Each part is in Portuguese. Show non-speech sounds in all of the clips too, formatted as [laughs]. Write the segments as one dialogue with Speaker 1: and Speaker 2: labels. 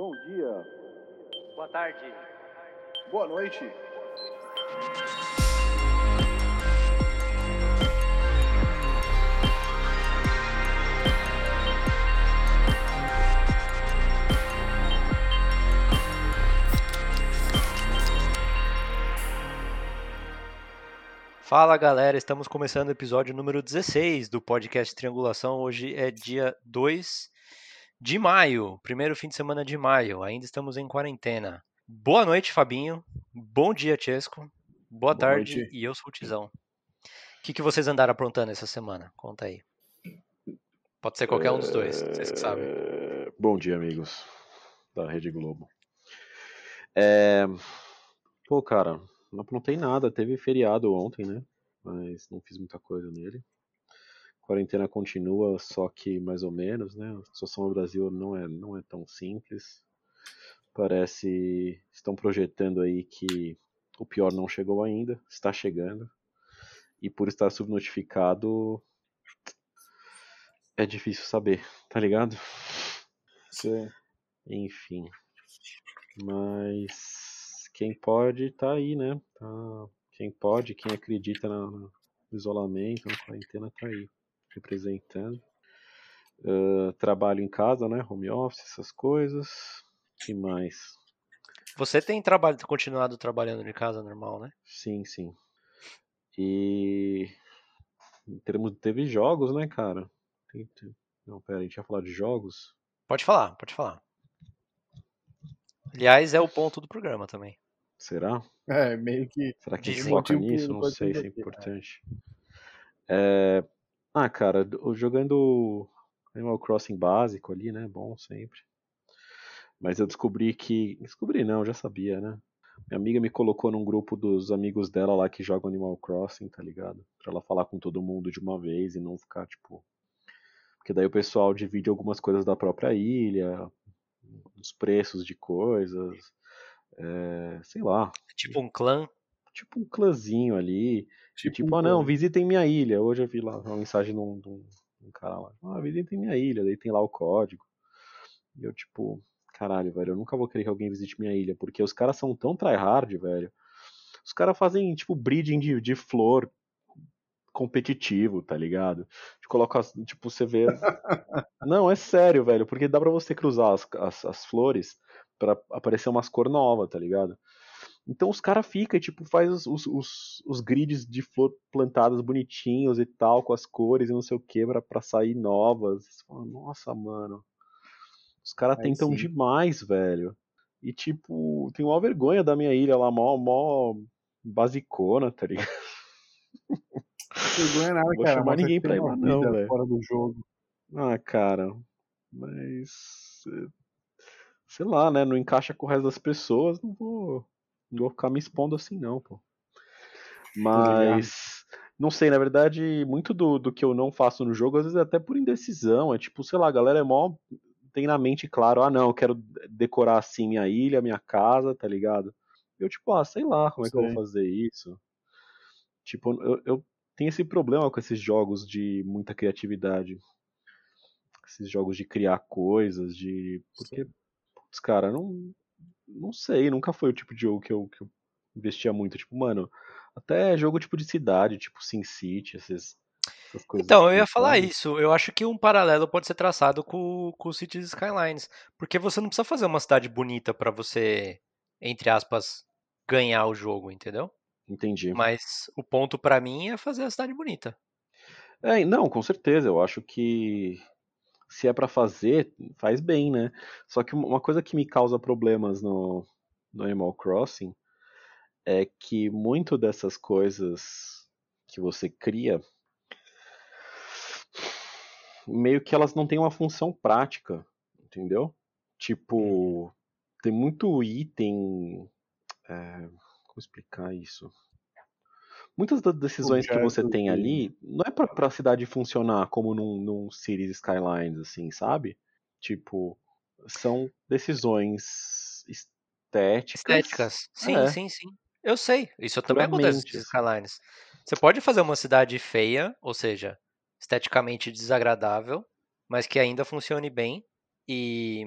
Speaker 1: Bom dia.
Speaker 2: Boa tarde.
Speaker 1: Boa noite.
Speaker 2: Fala galera, estamos começando o episódio número 16 do podcast Triangulação. Hoje é dia 2 de maio, primeiro fim de semana de maio. Ainda estamos em quarentena. Boa noite, Fabinho. Bom dia, Chesco. Boa,
Speaker 1: Boa
Speaker 2: tarde
Speaker 1: noite.
Speaker 2: e eu sou o Tizão. O que, que vocês andaram aprontando essa semana? Conta aí. Pode ser qualquer um dos dois, vocês que sabem.
Speaker 3: É, Bom dia, amigos da Rede Globo. É, Pô, cara, não aprontei nada. Teve feriado ontem, né? Mas não fiz muita coisa nele. Quarentena continua, só que mais ou menos, né? A situação no Brasil não é, não é tão simples. Parece estão projetando aí que o pior não chegou ainda, está chegando. E por estar subnotificado, é difícil saber, tá ligado?
Speaker 1: Sim.
Speaker 3: Enfim. Mas quem pode tá aí, né? Tá... Quem pode, quem acredita na- no isolamento, na quarentena, tá aí, representando. Ah, trabalho em casa, né? Home office, essas coisas. que mais?
Speaker 2: Você tem trabalho, continuado trabalhando de casa normal, né?
Speaker 3: Sim, sim. E em termos, teve jogos, né, cara? Não, pera, a gente ia falar de jogos?
Speaker 2: Pode falar, pode falar. Aliás, é o ponto do programa também.
Speaker 3: Será?
Speaker 1: É, meio que.
Speaker 3: Será que a gente
Speaker 2: Dizem.
Speaker 3: foca nisso? Não sei se é importante. É, Ah, cara, do- jogando Animal Crossing básico ali, né? Bom sempre. Mas eu descobri que. Descobri não, já sabia, né? Minha amiga me colocou num grupo dos amigos dela lá que jogam Animal Crossing, tá ligado? Pra ela falar com todo mundo de uma vez e não ficar, tipo. Porque daí o pessoal divide algumas coisas da própria ilha, os preços de coisas, é, sei lá,
Speaker 2: Tipo um clã.
Speaker 3: tipo um clãzinho ali.
Speaker 1: Tipo,
Speaker 3: Tipo, ah não, visitem minha ilha. Hoje eu vi lá uma mensagem de um, de um- cara lá. Ah, visitem minha ilha. Daí tem lá o código. E eu, tipo, caralho, velho, eu nunca vou querer que alguém visite minha ilha. Porque os caras são tão tryhard, velho. Os caras fazem, tipo, breeding de, de flor competitivo, tá ligado? De colocar, tipo, você vê. [laughs] não, é sério, velho. Porque dá pra você cruzar as, as, as flores pra aparecer umas cor nova, tá ligado? Então os caras ficam e tipo, faz os, os, os, os grids de flor plantadas bonitinhos e tal, com as cores e não sei o que, pra, pra sair novas. Você fala, Nossa, mano. Os caras tentam
Speaker 1: sim.
Speaker 3: demais, velho. E tipo, tem uma vergonha da minha ilha lá, mó, mó basicona, tá ligado?
Speaker 1: vergonha nada,
Speaker 3: Vou
Speaker 1: cara.
Speaker 3: chamar ninguém pra ir lá, não, velho.
Speaker 1: Fora do jogo.
Speaker 3: Ah, cara. Mas. eh, Sei lá, né? Não encaixa com o resto das pessoas, não vou. Não vou ficar me expondo assim, não, pô. Mas. Não sei, na verdade, muito do, do que eu não faço no jogo, às vezes é até por indecisão. É tipo, sei lá, a galera é mó. Tem na mente claro, ah, não, eu quero decorar assim minha ilha, minha casa, tá ligado? Eu, tipo, ah, sei lá como é que eu vou fazer isso. Tipo, eu, eu tenho esse problema com esses jogos de muita criatividade esses jogos de criar coisas, de. Porque, putz, cara, não. Não sei, nunca foi o tipo de jogo que eu, que eu investia muito. Tipo, mano, até jogo tipo de cidade, tipo SimCity, esses, essas coisas.
Speaker 2: Então, eu ia
Speaker 3: assim,
Speaker 2: falar
Speaker 3: sabe?
Speaker 2: isso. Eu acho que um paralelo pode ser traçado com, com o Cities Skylines. Porque você não precisa fazer uma cidade bonita pra você, entre aspas, ganhar o jogo, entendeu?
Speaker 3: Entendi.
Speaker 2: Mas o ponto pra mim é fazer a cidade bonita.
Speaker 3: É, não, com certeza, eu acho que se é pra fazer, faz bem, né? Só que uma coisa que me causa problemas no, no Animal Crossing é que muito dessas coisas que você cria meio que elas não têm uma função prática, entendeu? Tipo, tem muito item. é, como explicar isso? Muitas das decisões que você tem ali não é pra, pra cidade funcionar como num, num Cities Skylines, assim, sabe? Tipo, são decisões estéticas.
Speaker 2: Estéticas. Sim,
Speaker 3: É.
Speaker 2: sim, sim. Eu sei. Isso também acontece nos. Skylines. Você pode fazer uma cidade feia, ou seja, esteticamente desagradável, mas que ainda funcione bem e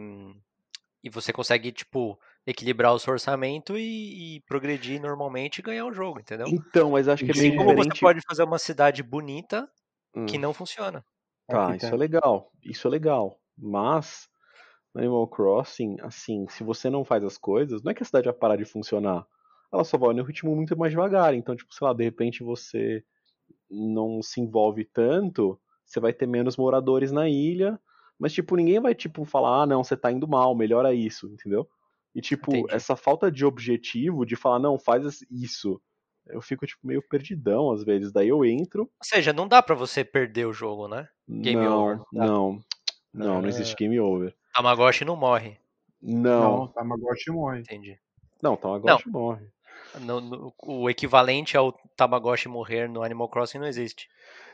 Speaker 2: e você consegue, tipo, equilibrar o seu orçamento e, e progredir normalmente e ganhar o jogo, entendeu?
Speaker 3: Então, mas acho que é
Speaker 1: Sim,
Speaker 3: meio
Speaker 2: Como
Speaker 3: diferente.
Speaker 2: você pode fazer uma cidade bonita
Speaker 3: Hum.
Speaker 2: que não funciona.
Speaker 3: Tá,
Speaker 1: Aqui
Speaker 3: isso
Speaker 1: tá.
Speaker 3: é legal, isso é legal. Mas, no Animal Crossing, assim, se você não faz as coisas, não é que a cidade vai parar de funcionar. Ela só vai no ritmo muito mais devagar. Então, tipo, sei lá, de repente você não se envolve tanto, você vai ter menos moradores na ilha, mas, tipo, ninguém vai, tipo, falar, ah, não, você tá indo mal, melhora isso, entendeu? E, tipo,
Speaker 2: Entendi.
Speaker 3: essa falta de objetivo, de falar, não, faz isso, eu fico, tipo, meio perdidão às vezes. Daí eu entro,
Speaker 2: Ou seja, não dá pra você perder o jogo, né? Game
Speaker 3: não,
Speaker 2: over, não dá.
Speaker 3: não, não, não existe game over.
Speaker 2: Tamagotchi não morre.
Speaker 3: Não,
Speaker 1: Não, Tamagotchi morre.
Speaker 2: Entendi.
Speaker 3: não, Tamagotchi morre.
Speaker 2: No- no- o equivalente ao Tamagotchi morrer no Animal Crossing não existe.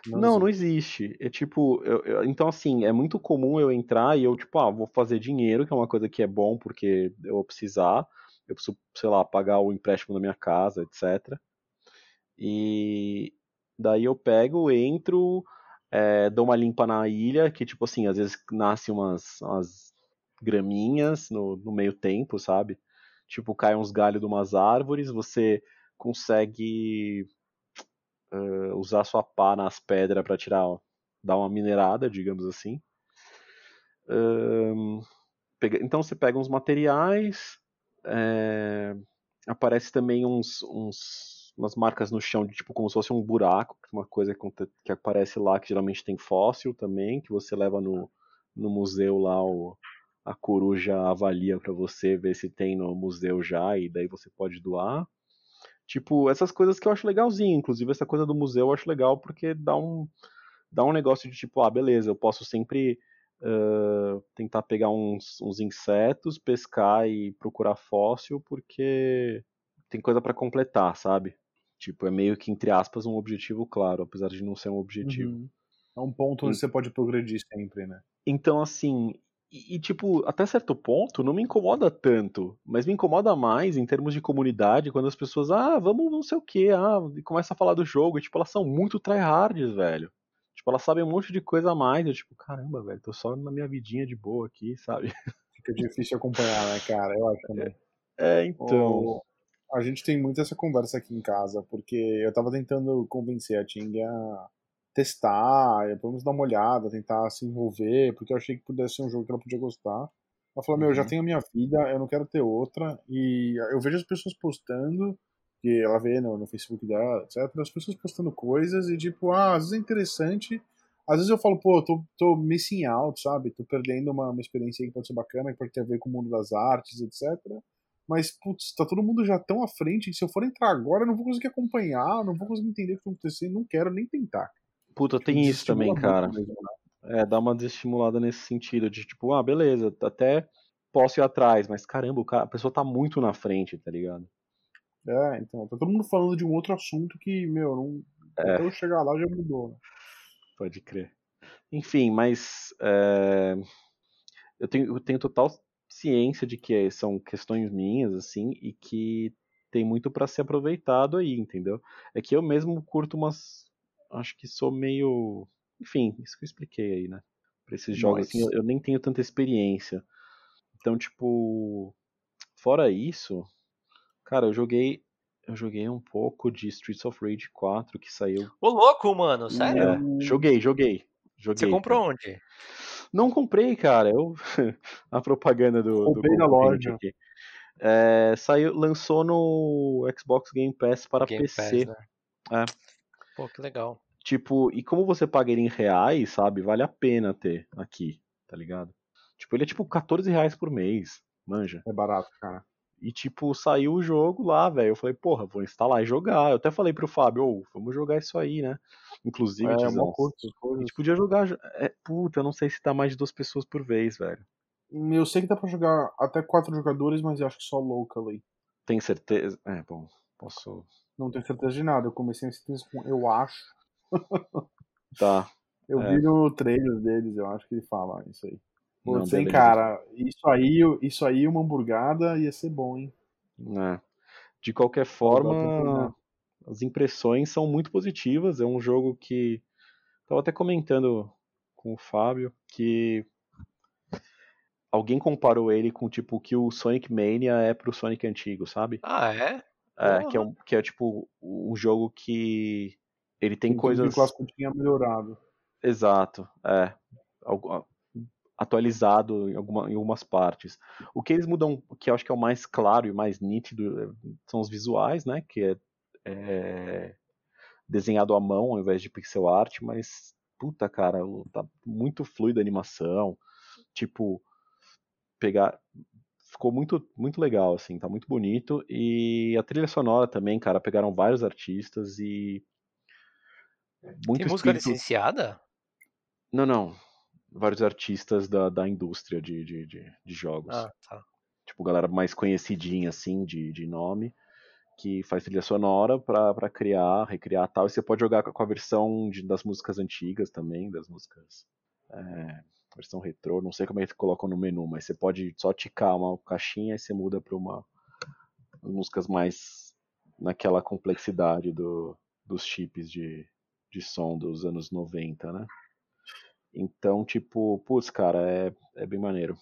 Speaker 3: Não, não existe. É tipo, eu- eu- então assim, é muito comum eu entrar e eu, tipo, ah, vou fazer dinheiro, que é uma coisa que é bom porque eu vou precisar. Eu preciso, sei lá, pagar o empréstimo da minha casa, etc. E daí eu pego, entro, é, dou uma limpa na ilha, que tipo assim, às vezes nasce umas, umas graminhas no, no meio tempo, sabe? Tipo, cai uns galhos de umas árvores, você consegue eh, usar sua pá nas pedras para tirar, dar uma minerada, digamos assim. Ahn, pega- então você pega uns materiais, é, aparece também uns, uns- umas marcas no chão, de, tipo como se fosse um buraco, uma coisa que, que aparece lá, que geralmente tem fóssil também, que você leva no, no museu lá, o- a coruja avalia para você ver se tem no museu já, e daí você pode doar. Tipo, essas coisas que eu acho legalzinho. Inclusive, essa coisa do museu eu acho legal porque dá um, dá um negócio de tipo, ah, beleza, eu posso sempre ah, tentar pegar uns, uns insetos, pescar e procurar fóssil, porque tem coisa pra completar, sabe? Tipo, é meio que, entre aspas, um objetivo claro, apesar de não ser um objetivo.
Speaker 1: Uhum. É um ponto onde
Speaker 3: Hum.
Speaker 1: você pode progredir sempre, né?
Speaker 3: Então, assim, e, e, tipo, até certo ponto não me incomoda tanto, mas me incomoda mais em termos de comunidade, quando as pessoas, ah, vamos não sei o que, ah, e começa a falar do jogo, e, tipo, elas são muito tryhards, velho. Tipo, elas sabem um monte de coisa a mais, eu, tipo, caramba, velho, tô só na minha vidinha de boa aqui, sabe? [laughs]
Speaker 1: Fica difícil acompanhar, né, cara? Eu acho também.
Speaker 3: É, então.
Speaker 1: O- A gente tem muito essa conversa aqui em casa, porque eu tava tentando convencer a Ting a testar, vamos dar uma olhada, tentar se envolver, porque eu achei que pudesse ser um jogo que ela podia gostar. Ela falou, meu, eu já
Speaker 3: Uhum.
Speaker 1: tenho a minha vida, eu não quero ter outra, e eu vejo as pessoas postando, que ela vê no, no Facebook dela, etc, as pessoas postando coisas e tipo, ah, às vezes é interessante, às vezes eu falo, pô, eu tô, tô missing out, sabe? Tô perdendo uma, uma experiência que pode ser bacana, que pode ter a ver com o mundo das artes, etc. Mas, putz, tá todo mundo já tão à frente que se eu for entrar agora, eu não vou conseguir acompanhar, não vou conseguir entender o que tá acontecendo, não quero nem tentar.
Speaker 3: Puta, tem isso também, cara.
Speaker 1: mesmo, né?
Speaker 3: É, dá uma desestimulada nesse sentido, de tipo, ah, beleza, até posso ir atrás, mas caramba, o cara, a pessoa tá muito na frente, tá ligado?
Speaker 1: É, então, tá todo mundo falando de um outro assunto que, meu, não,
Speaker 3: É.
Speaker 1: até eu chegar lá já mudou, né?
Speaker 3: Pode crer. Enfim, mas é, eu, tenho, eu tenho total ciência de que são questões minhas, assim, e que tem muito pra ser aproveitado aí, entendeu? É que eu mesmo curto umas. Acho que sou meio. Enfim, isso que eu expliquei aí, né? Pra esses jogos, assim, eu, eu nem tenho tanta experiência. Então, tipo. Fora isso, cara, eu joguei. Eu joguei um pouco de Streets of Rage 4 que saiu.
Speaker 2: Ô, louco, mano, sério?
Speaker 3: É, joguei, joguei. Joguei.
Speaker 2: Você comprou
Speaker 3: cara.
Speaker 2: onde?
Speaker 3: Não comprei, cara. Eu [laughs] a propaganda do, do
Speaker 1: Roubei da
Speaker 3: concorrente
Speaker 1: loja.
Speaker 3: aqui. É, saiu, lançou no Xbox Game Pass para
Speaker 2: Game
Speaker 3: PC.
Speaker 2: Pass, né?
Speaker 3: É.
Speaker 2: Pô, que legal.
Speaker 3: Tipo, e como você paga ele em reais, sabe? Vale a pena ter aqui, tá ligado? Tipo, ele é tipo 14 reais por mês, manja.
Speaker 1: É barato, cara.
Speaker 3: E tipo, saiu o jogo lá, velho. Eu falei, porra, vou instalar e jogar. Eu até falei pro Fábio, ô, vamos jogar isso aí, né? Inclusive,
Speaker 1: É,
Speaker 3: Tizão,
Speaker 1: uma curta,
Speaker 3: a gente podia jogar. É, puta, eu não sei se dá mais de duas pessoas por vez, velho.
Speaker 1: Eu sei que dá pra jogar até quatro jogadores, mas eu acho que só locally.
Speaker 3: Tem certeza? É, bom, posso.
Speaker 1: Não tenho certeza de nada. Eu comecei a certeza com eu acho. [laughs]
Speaker 3: Tá.
Speaker 1: Eu
Speaker 3: É.
Speaker 1: vi no trailer deles, eu acho que ele fala isso aí. Hein,
Speaker 3: beleza.
Speaker 1: cara, isso aí, isso aí, uma hamburgada ia ser bom, hein?
Speaker 3: É. De qualquer forma, as impressões são muito positivas. É um jogo que. Tava até comentando com o Fábio que. alguém comparou ele com tipo o que o Sonic Mania é pro Sonic antigo, sabe?
Speaker 2: Ah, é?
Speaker 3: É, que é, um, que é tipo um jogo que ele tem
Speaker 1: Tudo
Speaker 3: coisas.
Speaker 1: que o clássico tinha melhorado.
Speaker 3: Exato, é. Atualizado em, alguma, em algumas partes. O que eles mudam, que eu acho que é o mais claro e mais nítido, é- são os visuais, né? Que é, é desenhado à mão ao invés de pixel art, mas puta cara, tá muito fluida a animação. Tipo, pegar. Ficou muito, muito legal, assim, tá muito bonito. E a trilha sonora também, cara, pegaram vários artistas e. Muito
Speaker 2: Tem música
Speaker 3: espírito-
Speaker 2: licenciada?
Speaker 3: Não, não. Vários artistas da, da indústria de, de, de, de jogos.
Speaker 2: Ah, tá.
Speaker 3: Tipo, galera mais conhecidinha, assim, de, de nome, que faz trilha sonora pra, pra criar, recriar tal. E você pode jogar com a versão de- das músicas antigas também, das músicas. É, versão retrô, não sei como é que colocam no menu, mas você pode só ticar uma caixinha e você muda pra uma. as músicas mais naquela complexidade do, dos chips de, de som dos anos 90, né? Então, tipo, putz, cara, é, é bem maneiro.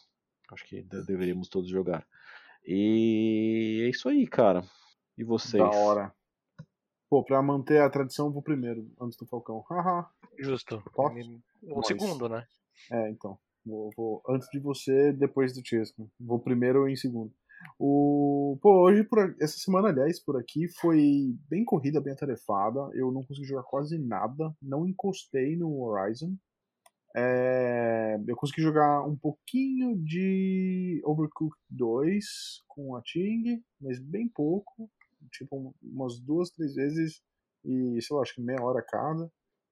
Speaker 3: Acho que de- deveríamos todos jogar. E é isso aí, cara. E vocês?
Speaker 1: Da hora. Pô, pra manter a tradição, eu vou primeiro, antes do Falcão. Haha.
Speaker 2: Justo.
Speaker 1: Posso?
Speaker 2: O segundo, né?
Speaker 1: É, então. Vou, vou antes de você, depois do Chesco. Vou primeiro ou em segundo. O, pô, hoje, por, essa semana, aliás, por aqui, foi bem corrida, bem atarefada. Eu não consegui jogar quase nada. Não encostei no Horizon. É, eu consegui jogar um pouquinho de Overcooked 2 com a Ting, mas bem pouco. Tipo, umas duas, três vezes. E, sei lá, acho que meia hora cada.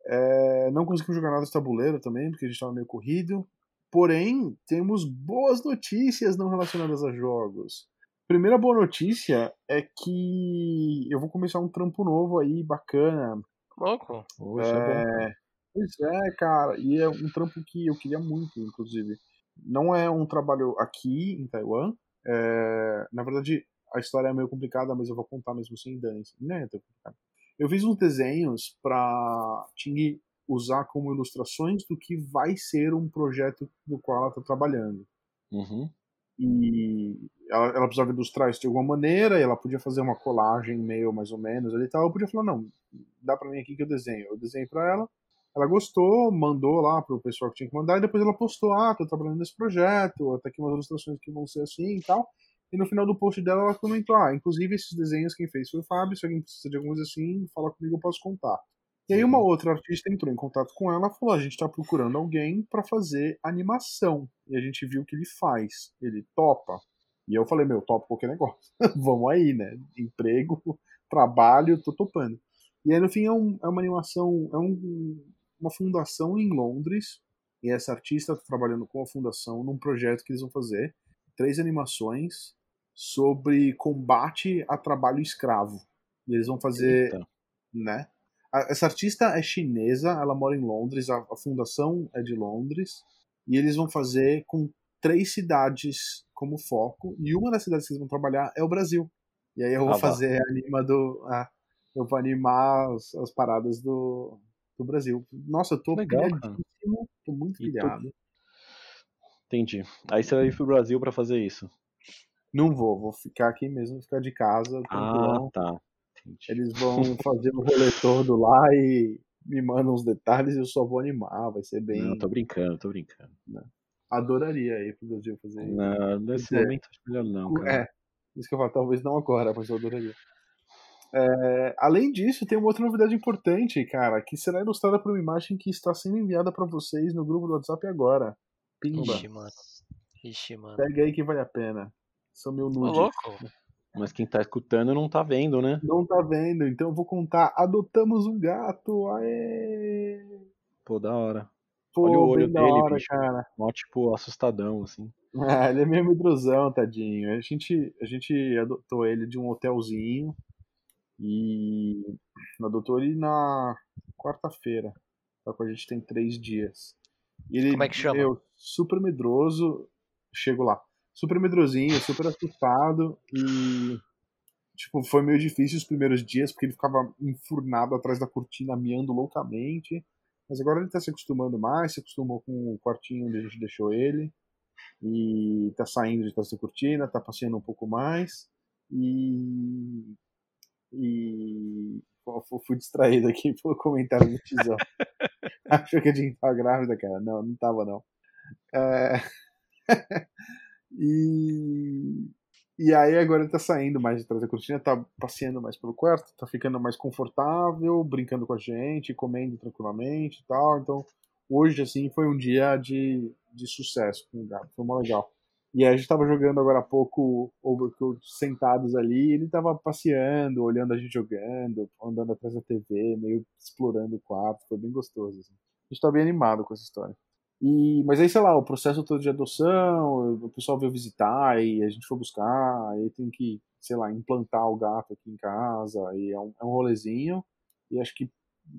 Speaker 1: É, não conseguimos jogar nada de tabuleiro também, porque a gente estava meio corrido. Porém, temos boas notícias não relacionadas a jogos. Primeira boa notícia é que eu vou começar um trampo novo aí, bacana.
Speaker 2: Louco.
Speaker 3: Hoje é.
Speaker 1: É, pois é, cara, e é um trampo que eu queria muito, inclusive. Não é um trabalho aqui em Taiwan. é, na verdade, a história é meio complicada, mas eu vou contar mesmo sem dane Não é tão complicado. Eu fiz uns desenhos pra Ting usar como ilustrações do que vai ser um projeto do qual ela tá trabalhando
Speaker 3: Uhum.
Speaker 1: e ela, ela precisava ilustrar isso de alguma maneira, e ela podia fazer uma colagem meio mais ou menos ali e tal. Eu podia falar, não, dá pra mim aqui que eu desenho. Eu desenhei pra ela, ela gostou, mandou lá pro pessoal que tinha que mandar, e depois ela postou, ah, tô trabalhando nesse projeto, tá aqui umas ilustrações que vão ser assim e tal. E no final do post dela ela comentou, ah, inclusive esses desenhos quem fez foi o Fábio, se alguém precisa de alguma coisa assim, fala comigo, eu posso contar. E aí uma outra artista entrou em contato com ela e falou: a gente está procurando alguém para fazer animação. E a gente viu que ele faz. Ele topa. E eu falei, meu, topa qualquer negócio. [laughs] Vamos aí, né? Emprego, [laughs] trabalho, tô topando. E aí no fim é, um- é uma animação, é um- uma fundação em Londres. E essa artista está trabalhando com a fundação num projeto que eles vão fazer. Três animações sobre combate a trabalho escravo. E eles vão fazer
Speaker 3: Eita.
Speaker 1: né? Essa artista é chinesa, ela mora em Londres, a, a fundação é de Londres, e eles vão fazer com três cidades como foco, e uma das cidades que eles vão trabalhar é o Brasil. E aí eu vou
Speaker 3: Ah,
Speaker 1: fazer a anima do. ah, eu vou animar as, as paradas do, do Brasil. Nossa, eu tô
Speaker 3: Legal,
Speaker 1: pilhadíssimo, tô muito pilhado.
Speaker 3: Entendi. Aí você vai ir pro Brasil pra fazer isso.
Speaker 1: Não vou, vou ficar aqui mesmo, ficar de casa,
Speaker 3: Ah, tá. Entendi.
Speaker 1: Eles vão fazer o rolê todo lá e me mandam os detalhes e eu só vou animar, vai ser bem.
Speaker 3: Não, tô brincando, tô brincando.
Speaker 1: Adoraria ir pro Brasil fazer isso.
Speaker 3: Não, nesse
Speaker 1: É.
Speaker 3: momento acho melhor não, cara.
Speaker 1: É, isso que eu falo, talvez não agora, mas eu adoraria. É, além disso, tem uma outra novidade importante, cara, que será ilustrada por uma imagem que está sendo enviada para vocês no grupo do WhatsApp agora. Pimba.
Speaker 2: Ixi, mano. Ixi, mano.
Speaker 1: Pega aí que vale a pena. São mil
Speaker 2: Ô,
Speaker 1: nudes.
Speaker 2: louco.
Speaker 3: Mas quem tá escutando não tá vendo, né?
Speaker 1: Não tá vendo, então eu vou contar. Adotamos um gato. Aê!
Speaker 3: Pô, da hora.
Speaker 1: Pô,
Speaker 3: Olha o olho
Speaker 1: bem da
Speaker 3: dele,
Speaker 1: hora,
Speaker 3: bicho.
Speaker 1: cara.
Speaker 3: Mó, tipo, assustadão, assim.
Speaker 1: Ah, [laughs] ele é meio medrosão, tadinho. A gente, a gente adotou ele de um hotelzinho e adotou ele na quarta-feira. Só que a gente tem três dias. Ele,
Speaker 2: Como é que chama?
Speaker 1: meu, super medroso. Chego lá. Super medrosinho, super assustado e. Tipo, foi meio difícil os primeiros dias, porque ele ficava enfurnado atrás da cortina, miando loucamente. Mas agora ele tá se acostumando mais, se acostumou com o quartinho onde a gente deixou ele. E tá saindo de trás da cortina, tá passeando um pouco mais. E. E. Fui distraído aqui [laughs] pelo comentário do Tizão. [laughs] Achou que a gente tava grávida, cara? Não, não tava, não. É... [laughs] e. E aí agora ele tá saindo mais de trás da cortina, tá passeando mais pelo quarto, tá ficando mais confortável, brincando com a gente, comendo tranquilamente e tal. Então, hoje, assim, foi um dia de, de sucesso com o gato, foi muito legal. E a gente tava jogando agora há pouco Overcooked sentados ali, e ele tava passeando, olhando a gente jogando, andando atrás da TV, meio explorando o quarto, foi bem gostoso. Assim. A gente tá bem animado com essa história. E, mas aí, sei lá, o processo todo de adoção, o pessoal veio visitar e a gente foi buscar, aí tem que, sei lá, implantar o gato aqui em casa, e é um, é um rolezinho, e acho que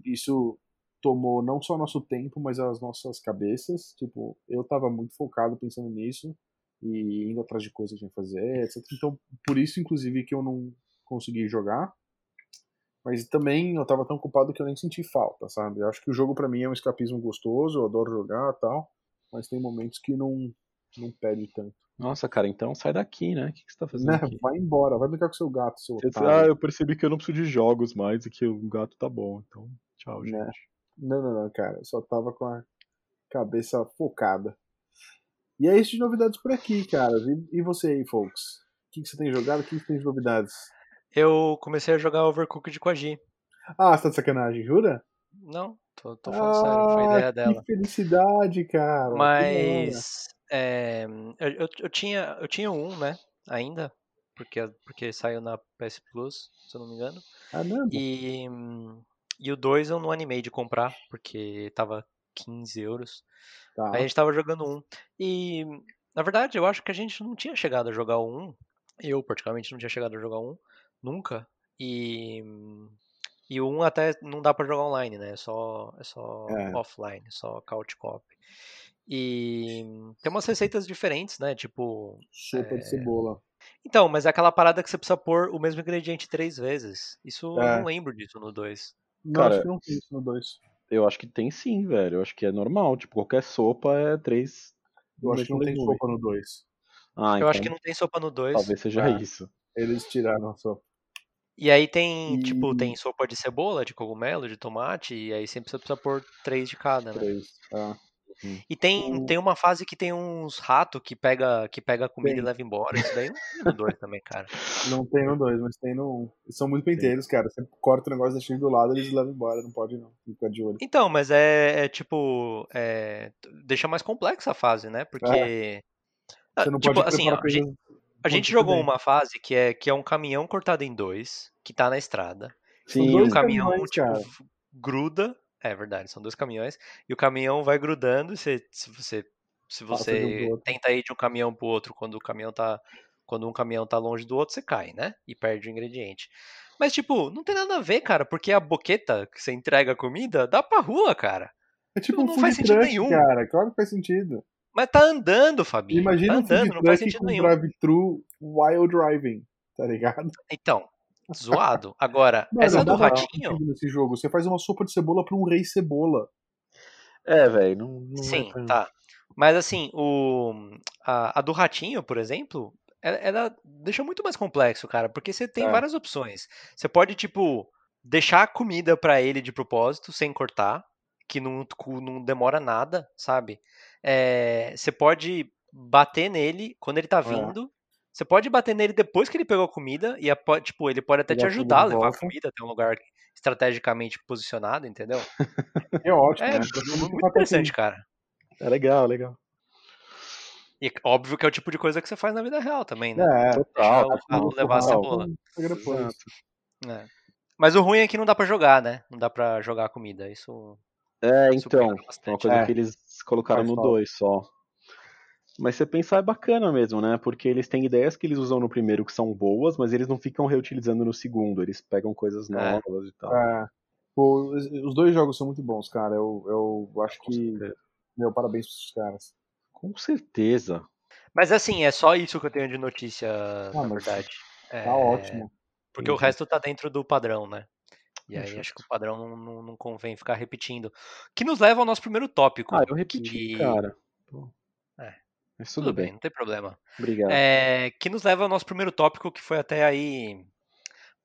Speaker 1: isso tomou não só nosso tempo, mas as nossas cabeças, tipo, eu tava muito focado pensando nisso, e indo atrás de coisas que tinha que fazer, etc. Então, por isso, inclusive, que eu não consegui jogar, mas também eu tava tão ocupado que eu nem senti falta, sabe? Eu acho que o jogo para mim é um escapismo gostoso, eu adoro jogar tal, mas tem momentos que não, não pede tanto.
Speaker 3: Nossa, cara, então sai daqui, né? O que, que você tá fazendo
Speaker 1: Né?
Speaker 3: aqui?
Speaker 1: Vai embora, vai brincar com seu gato, seu
Speaker 3: Você diz,
Speaker 1: otário.
Speaker 3: ah, eu percebi que eu não preciso de jogos mais e que o gato tá bom. Então, tchau, gente.
Speaker 1: Né? Não, não, não, cara. Eu só tava com a cabeça focada. E é isso de novidades por aqui, cara. E, e você aí, folks? O que, que você tem jogado? O que, que tem de novidades?
Speaker 2: Eu comecei a jogar Overcooked com a Gi.
Speaker 1: Ah, você tá de sacanagem, jura?
Speaker 2: Não, tô, tô falando sério, foi
Speaker 1: Ah,
Speaker 2: ideia dela.
Speaker 1: Que felicidade, cara.
Speaker 2: Mas é, eu, eu, tinha, eu tinha um, né? Ainda, porque, porque saiu na PS Plus, se eu não me engano.
Speaker 1: Ah, não.
Speaker 2: E, e o 2 eu não animei de comprar, porque tava 15 euros.
Speaker 1: Tá.
Speaker 2: Aí a gente tava jogando um. E, na verdade, eu acho que a gente não tinha chegado a jogar o um. Eu, particularmente, não tinha chegado a jogar um. Nunca. E, e o um até não dá pra jogar online, né? É só, é só
Speaker 1: É.
Speaker 2: offline, só couch cop. E tem umas receitas diferentes, né? Tipo.
Speaker 1: Sopa
Speaker 2: É.
Speaker 1: de cebola.
Speaker 2: Então, mas é aquela parada que você precisa pôr o mesmo ingrediente três vezes. Isso eu
Speaker 1: É.
Speaker 2: não lembro disso no 2.
Speaker 1: Não,
Speaker 3: Cara,
Speaker 1: acho que não tem isso no 2.
Speaker 3: Eu acho que tem sim, velho. Eu acho que é normal. Tipo, qualquer sopa é três.
Speaker 1: Eu acho que não tem sopa no 2.
Speaker 3: Ah,
Speaker 2: Eu
Speaker 3: então
Speaker 2: acho que não tem sopa no 2.
Speaker 3: talvez seja
Speaker 1: Ah.
Speaker 3: isso.
Speaker 1: Eles tiraram a sopa.
Speaker 2: E aí tem, tipo,
Speaker 1: E-
Speaker 2: tem sopa de cebola, de cogumelo, de tomate, e aí sempre você precisa pôr três de cada, né?
Speaker 1: Três. Ah.
Speaker 2: E tem, tem uma fase que tem uns ratos que pega, que pega a comida
Speaker 1: Tem.
Speaker 2: e leva embora. Isso daí não tem no 2 também, cara.
Speaker 1: Não tem no 2, mas tem no 1. Um. Eles são muito penteiros, cara. Você corta o negócio, deixa ele do lado, eles levam embora. Não pode, não. Fica de olho.
Speaker 2: Então, mas é, é tipo. é, deixa mais complexa a fase, né? Porque. Ah,
Speaker 1: Você não
Speaker 2: tipo,
Speaker 1: pode
Speaker 2: assim, ó, a gente, a gente jogou
Speaker 1: bem.
Speaker 2: uma fase que é, que é um caminhão cortado em dois, que tá na estrada.
Speaker 3: Sim,
Speaker 2: E o caminhão,
Speaker 1: caminhões,
Speaker 2: tipo,
Speaker 1: cara.
Speaker 2: gruda. É verdade, são dois caminhões. E o caminhão vai grudando. E você, se você, se
Speaker 1: um
Speaker 2: você
Speaker 1: outro.
Speaker 2: tenta ir de um caminhão pro outro quando o caminhão tá. Quando um caminhão tá longe do outro, você cai, né? E perde o ingrediente. Mas, tipo, não tem nada a ver, cara, porque a boqueta que você entrega a comida dá pra rua, cara.
Speaker 1: É tipo
Speaker 2: Não-
Speaker 1: um
Speaker 2: não faz sentido
Speaker 1: truck,
Speaker 2: nenhum.
Speaker 1: cara. Claro que faz sentido.
Speaker 2: Mas tá andando, Fabinho.
Speaker 1: Imagina
Speaker 2: tá
Speaker 1: um
Speaker 2: andando, não faz sentido nenhum.
Speaker 1: drive-thru while driving, tá ligado?
Speaker 2: Então, zoado. Agora,
Speaker 1: Mano,
Speaker 2: essa do ratinho.
Speaker 1: nesse jogo. Você faz uma sopa de cebola pra um rei cebola.
Speaker 3: É, velho. Não, não
Speaker 2: Sim,
Speaker 3: é
Speaker 2: tá. Mas assim, o, a, a do ratinho, por exemplo, ela, ela deixa muito mais complexo, cara, porque você tem
Speaker 1: É.
Speaker 2: várias opções. Você pode, tipo, deixar a comida pra ele de propósito, sem cortar, que não, não demora nada, sabe? É, você pode bater nele quando ele tá vindo. Você pode bater nele depois que ele pegou a comida e a tipo, ele pode até te
Speaker 1: comida
Speaker 2: ajudar a levar a comida até um lugar estrategicamente posicionado, entendeu? [laughs]
Speaker 1: É ótimo,
Speaker 2: É
Speaker 1: né?
Speaker 2: muito interessante, cara.
Speaker 3: É legal, legal.
Speaker 2: E óbvio que é o tipo de coisa que você faz na vida real também, né?
Speaker 1: É,
Speaker 3: Total.
Speaker 2: Deixar o
Speaker 3: tá tudo
Speaker 2: levar a
Speaker 3: total.
Speaker 2: cebola. É. Mas o ruim é que não dá pra jogar, né? Não dá pra jogar a comida. Isso,
Speaker 3: É, então. É uma coisa
Speaker 1: É.
Speaker 3: que eles colocaram
Speaker 1: Faz
Speaker 3: no
Speaker 1: falta.
Speaker 3: 2 só. Mas você pensar é bacana mesmo, né? Porque eles têm ideias que eles usam no primeiro que são boas, mas eles não ficam reutilizando no segundo. Eles pegam coisas
Speaker 2: É.
Speaker 3: novas e tal.
Speaker 1: É. Pô, os- dois jogos são muito bons, cara. Eu, eu acho
Speaker 3: Com
Speaker 1: que.
Speaker 3: certeza.
Speaker 1: Meu, parabéns pros caras.
Speaker 3: Com certeza.
Speaker 2: Mas assim, é só isso que eu tenho de notícia, na
Speaker 1: Ah, mas
Speaker 2: verdade. É,
Speaker 1: Tá ótimo.
Speaker 2: Porque o
Speaker 3: Uhum.
Speaker 2: resto tá dentro do padrão, né? E aí acho que o padrão não, não, não convém ficar repetindo. Que nos leva ao nosso primeiro tópico.
Speaker 3: Ah, eu repeti,
Speaker 2: que-
Speaker 3: cara. Mas tudo,
Speaker 2: Tudo
Speaker 3: bem.
Speaker 2: bem, não tem problema.
Speaker 3: Obrigado.
Speaker 2: É, que nos leva ao nosso primeiro tópico, que foi até aí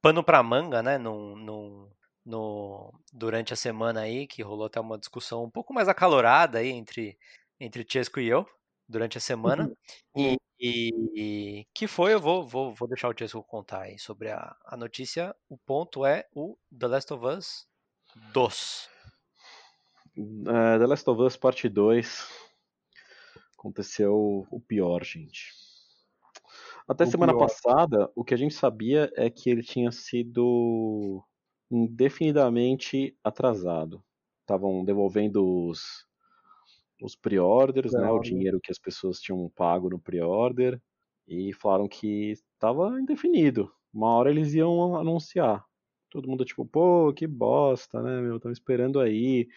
Speaker 2: pano pra manga, né? Num, num- no, durante a semana aí, que rolou até uma discussão um pouco mais acalorada aí entre, entre Chesco e eu, durante a semana. E, e- que foi, eu vou, vou, vou deixar o Chesco contar aí sobre a, a notícia. O ponto é o The Last of Us 2.
Speaker 3: É, The Last of Us Parte 2 aconteceu o pior, gente. Até
Speaker 1: O
Speaker 3: semana
Speaker 1: pior.
Speaker 3: passada, o que a gente sabia é que ele tinha sido indefinidamente atrasado. Estavam devolvendo os, os pre-orders, né, o dinheiro que as pessoas tinham pago no pre-order, e falaram que estava indefinido. Uma hora eles iam anunciar. Todo mundo tipo, pô, que bosta, né, meu? Estão esperando aí.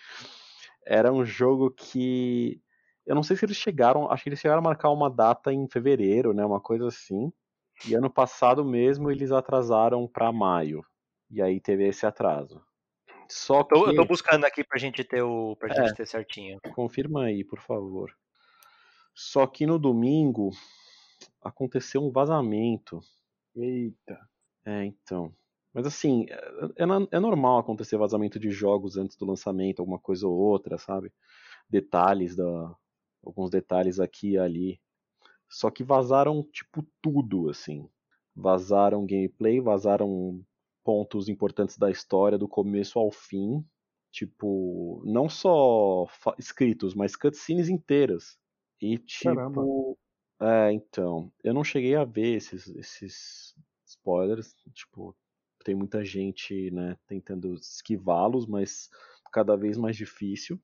Speaker 3: Era um jogo que. Eu não sei se eles chegaram. Acho que eles chegaram a marcar uma data em fevereiro, né? Uma coisa assim. E ano passado mesmo eles atrasaram pra maio. E aí teve esse atraso. Só que.
Speaker 2: Eu, eu tô buscando aqui pra gente ter o. pra
Speaker 3: É.
Speaker 2: gente ter certinho.
Speaker 3: Confirma aí, por favor. Só que no domingo aconteceu um vazamento.
Speaker 1: Eita.
Speaker 3: É, então. Mas assim, é, é é normal acontecer vazamento de jogos antes do lançamento, alguma coisa ou outra, sabe? Detalhes da. Alguns detalhes aqui e ali. Só que vazaram, tipo, tudo, assim. Vazaram gameplay, vazaram pontos importantes da história, do começo ao fim. Tipo, não só escritos, mas cutscenes inteiras. E tipo.
Speaker 1: Caramba.
Speaker 3: É, então. Eu não cheguei a ver esses, esses spoilers. Tipo, tem muita gente, né, tentando esquivá-los, mas cada vez mais difícil.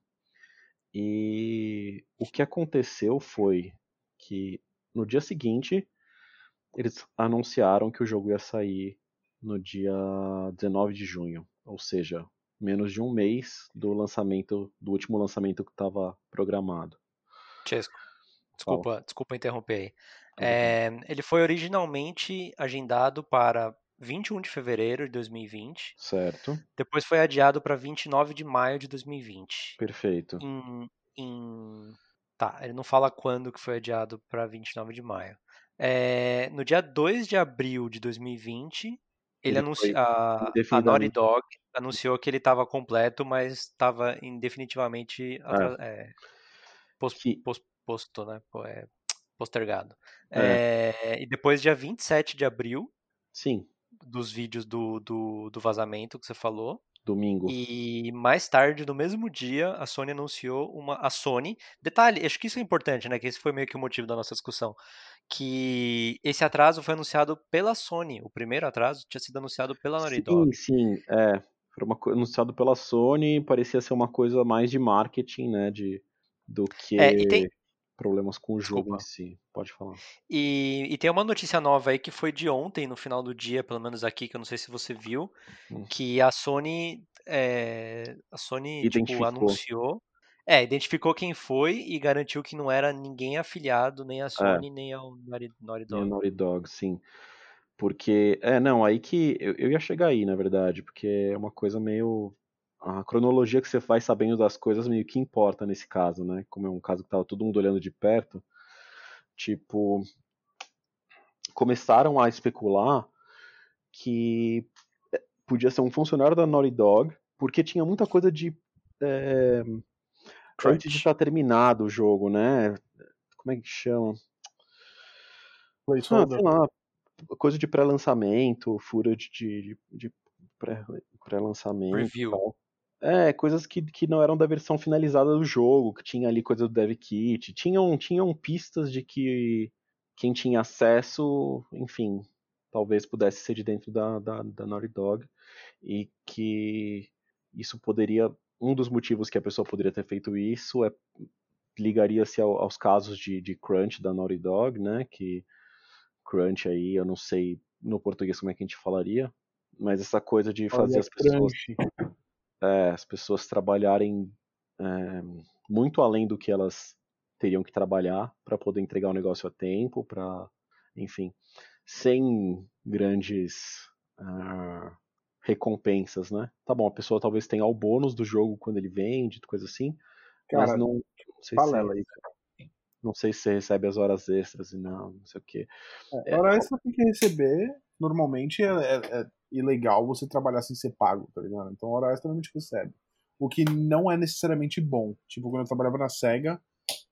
Speaker 3: E o que aconteceu foi que no dia seguinte eles anunciaram que o jogo ia sair no dia 19 de junho, ou seja, menos de um mês do lançamento, do último lançamento que estava programado.
Speaker 2: Chesco, desculpa, desculpa interromper aí. É, ele foi originalmente agendado para 21 de fevereiro de 2020,
Speaker 3: Certo?
Speaker 2: depois foi adiado para 29 de maio de 2020.
Speaker 3: Perfeito.
Speaker 2: Em, em- Tá, ele não fala quando que foi adiado para 29 de maio. É, no dia 2 de abril de 2020, ele,
Speaker 3: Ele
Speaker 2: anunciou a, a Naughty. Dog anunciou que ele estava completo, mas estava indefinitivamente atra- é, pos-
Speaker 3: Que-
Speaker 2: pos- posto, né? é, postergado.
Speaker 3: É.
Speaker 2: É, e depois, dia 27 de abril,
Speaker 3: Sim,
Speaker 2: dos vídeos do, do, do vazamento que você falou,
Speaker 3: domingo.
Speaker 2: e mais tarde, no mesmo dia, a Sony anunciou uma. A Sony. Detalhe, acho que isso é importante, né? Que esse foi meio que o motivo da nossa discussão. Que esse atraso foi anunciado pela Sony. O primeiro atraso tinha sido anunciado pela Naughty
Speaker 3: Sim,
Speaker 2: Dog.
Speaker 3: sim, é. Foi uma, anunciado pela Sony, parecia ser uma coisa mais de marketing, né, de, do que
Speaker 2: É, e tem-
Speaker 3: problemas com o jogo
Speaker 2: Desculpa.
Speaker 3: em si. Pode falar.
Speaker 2: E, e tem uma notícia nova aí que foi de ontem, no final do dia, pelo menos aqui, que eu não sei se você viu,
Speaker 3: Hum.
Speaker 2: que a Sony. é, a Sony tipo,
Speaker 3: Identificou.
Speaker 2: anunciou. É, identificou quem foi e garantiu que não era ninguém afiliado, nem a Sony, nem ao Naughty, Dog.
Speaker 3: Naughty Dog, sim. Porque, é, não, aí que eu, eu ia chegar aí, na verdade, porque é uma coisa meio. A cronologia que você faz sabendo das coisas meio que importa nesse caso, né? Como é um caso que tava todo mundo olhando de perto. Tipo. Começaram a especular que é, podia ser um funcionário da Naughty Dog, porque tinha muita coisa de. é, antes de estar terminado o jogo, né? Como é que chama? Ah, sei lá, coisa de pré-lançamento, fura de, de, de pré- pré-lançamento e
Speaker 2: Review.
Speaker 3: tal. É, coisas que, que não eram da versão finalizada do jogo, que tinha ali coisa do dev kit, tinham, tinham pistas de que quem tinha acesso, enfim, talvez pudesse ser de dentro da, da, da Naughty Dog, e que isso poderia, um dos motivos que a pessoa poderia ter feito isso é ligaria-se ao- aos casos de, de crunch da Naughty Dog, né, que crunch aí, eu não sei no português como é que a gente falaria, mas essa coisa de fazer
Speaker 1: Olha,
Speaker 3: as pessoas,
Speaker 1: crunch.
Speaker 3: É, as pessoas trabalharem é, muito além do que elas teriam que trabalhar para poder entregar o negócio a tempo, para, enfim, sem grandes ah, recompensas, né? Tá bom, a pessoa talvez tenha o bônus do jogo quando ele vende, coisa assim, mas
Speaker 1: Cara,
Speaker 3: não, não sei se
Speaker 1: isso.
Speaker 3: não sei se você recebe as horas extras e não, não sei o quê.
Speaker 1: É, hora extra tem que receber, normalmente é, é, é, ilegal você trabalhar sem ser pago, tá ligado? Então hora extra normalmente recebe. O que não é necessariamente bom. Tipo, quando eu trabalhava na SEGA,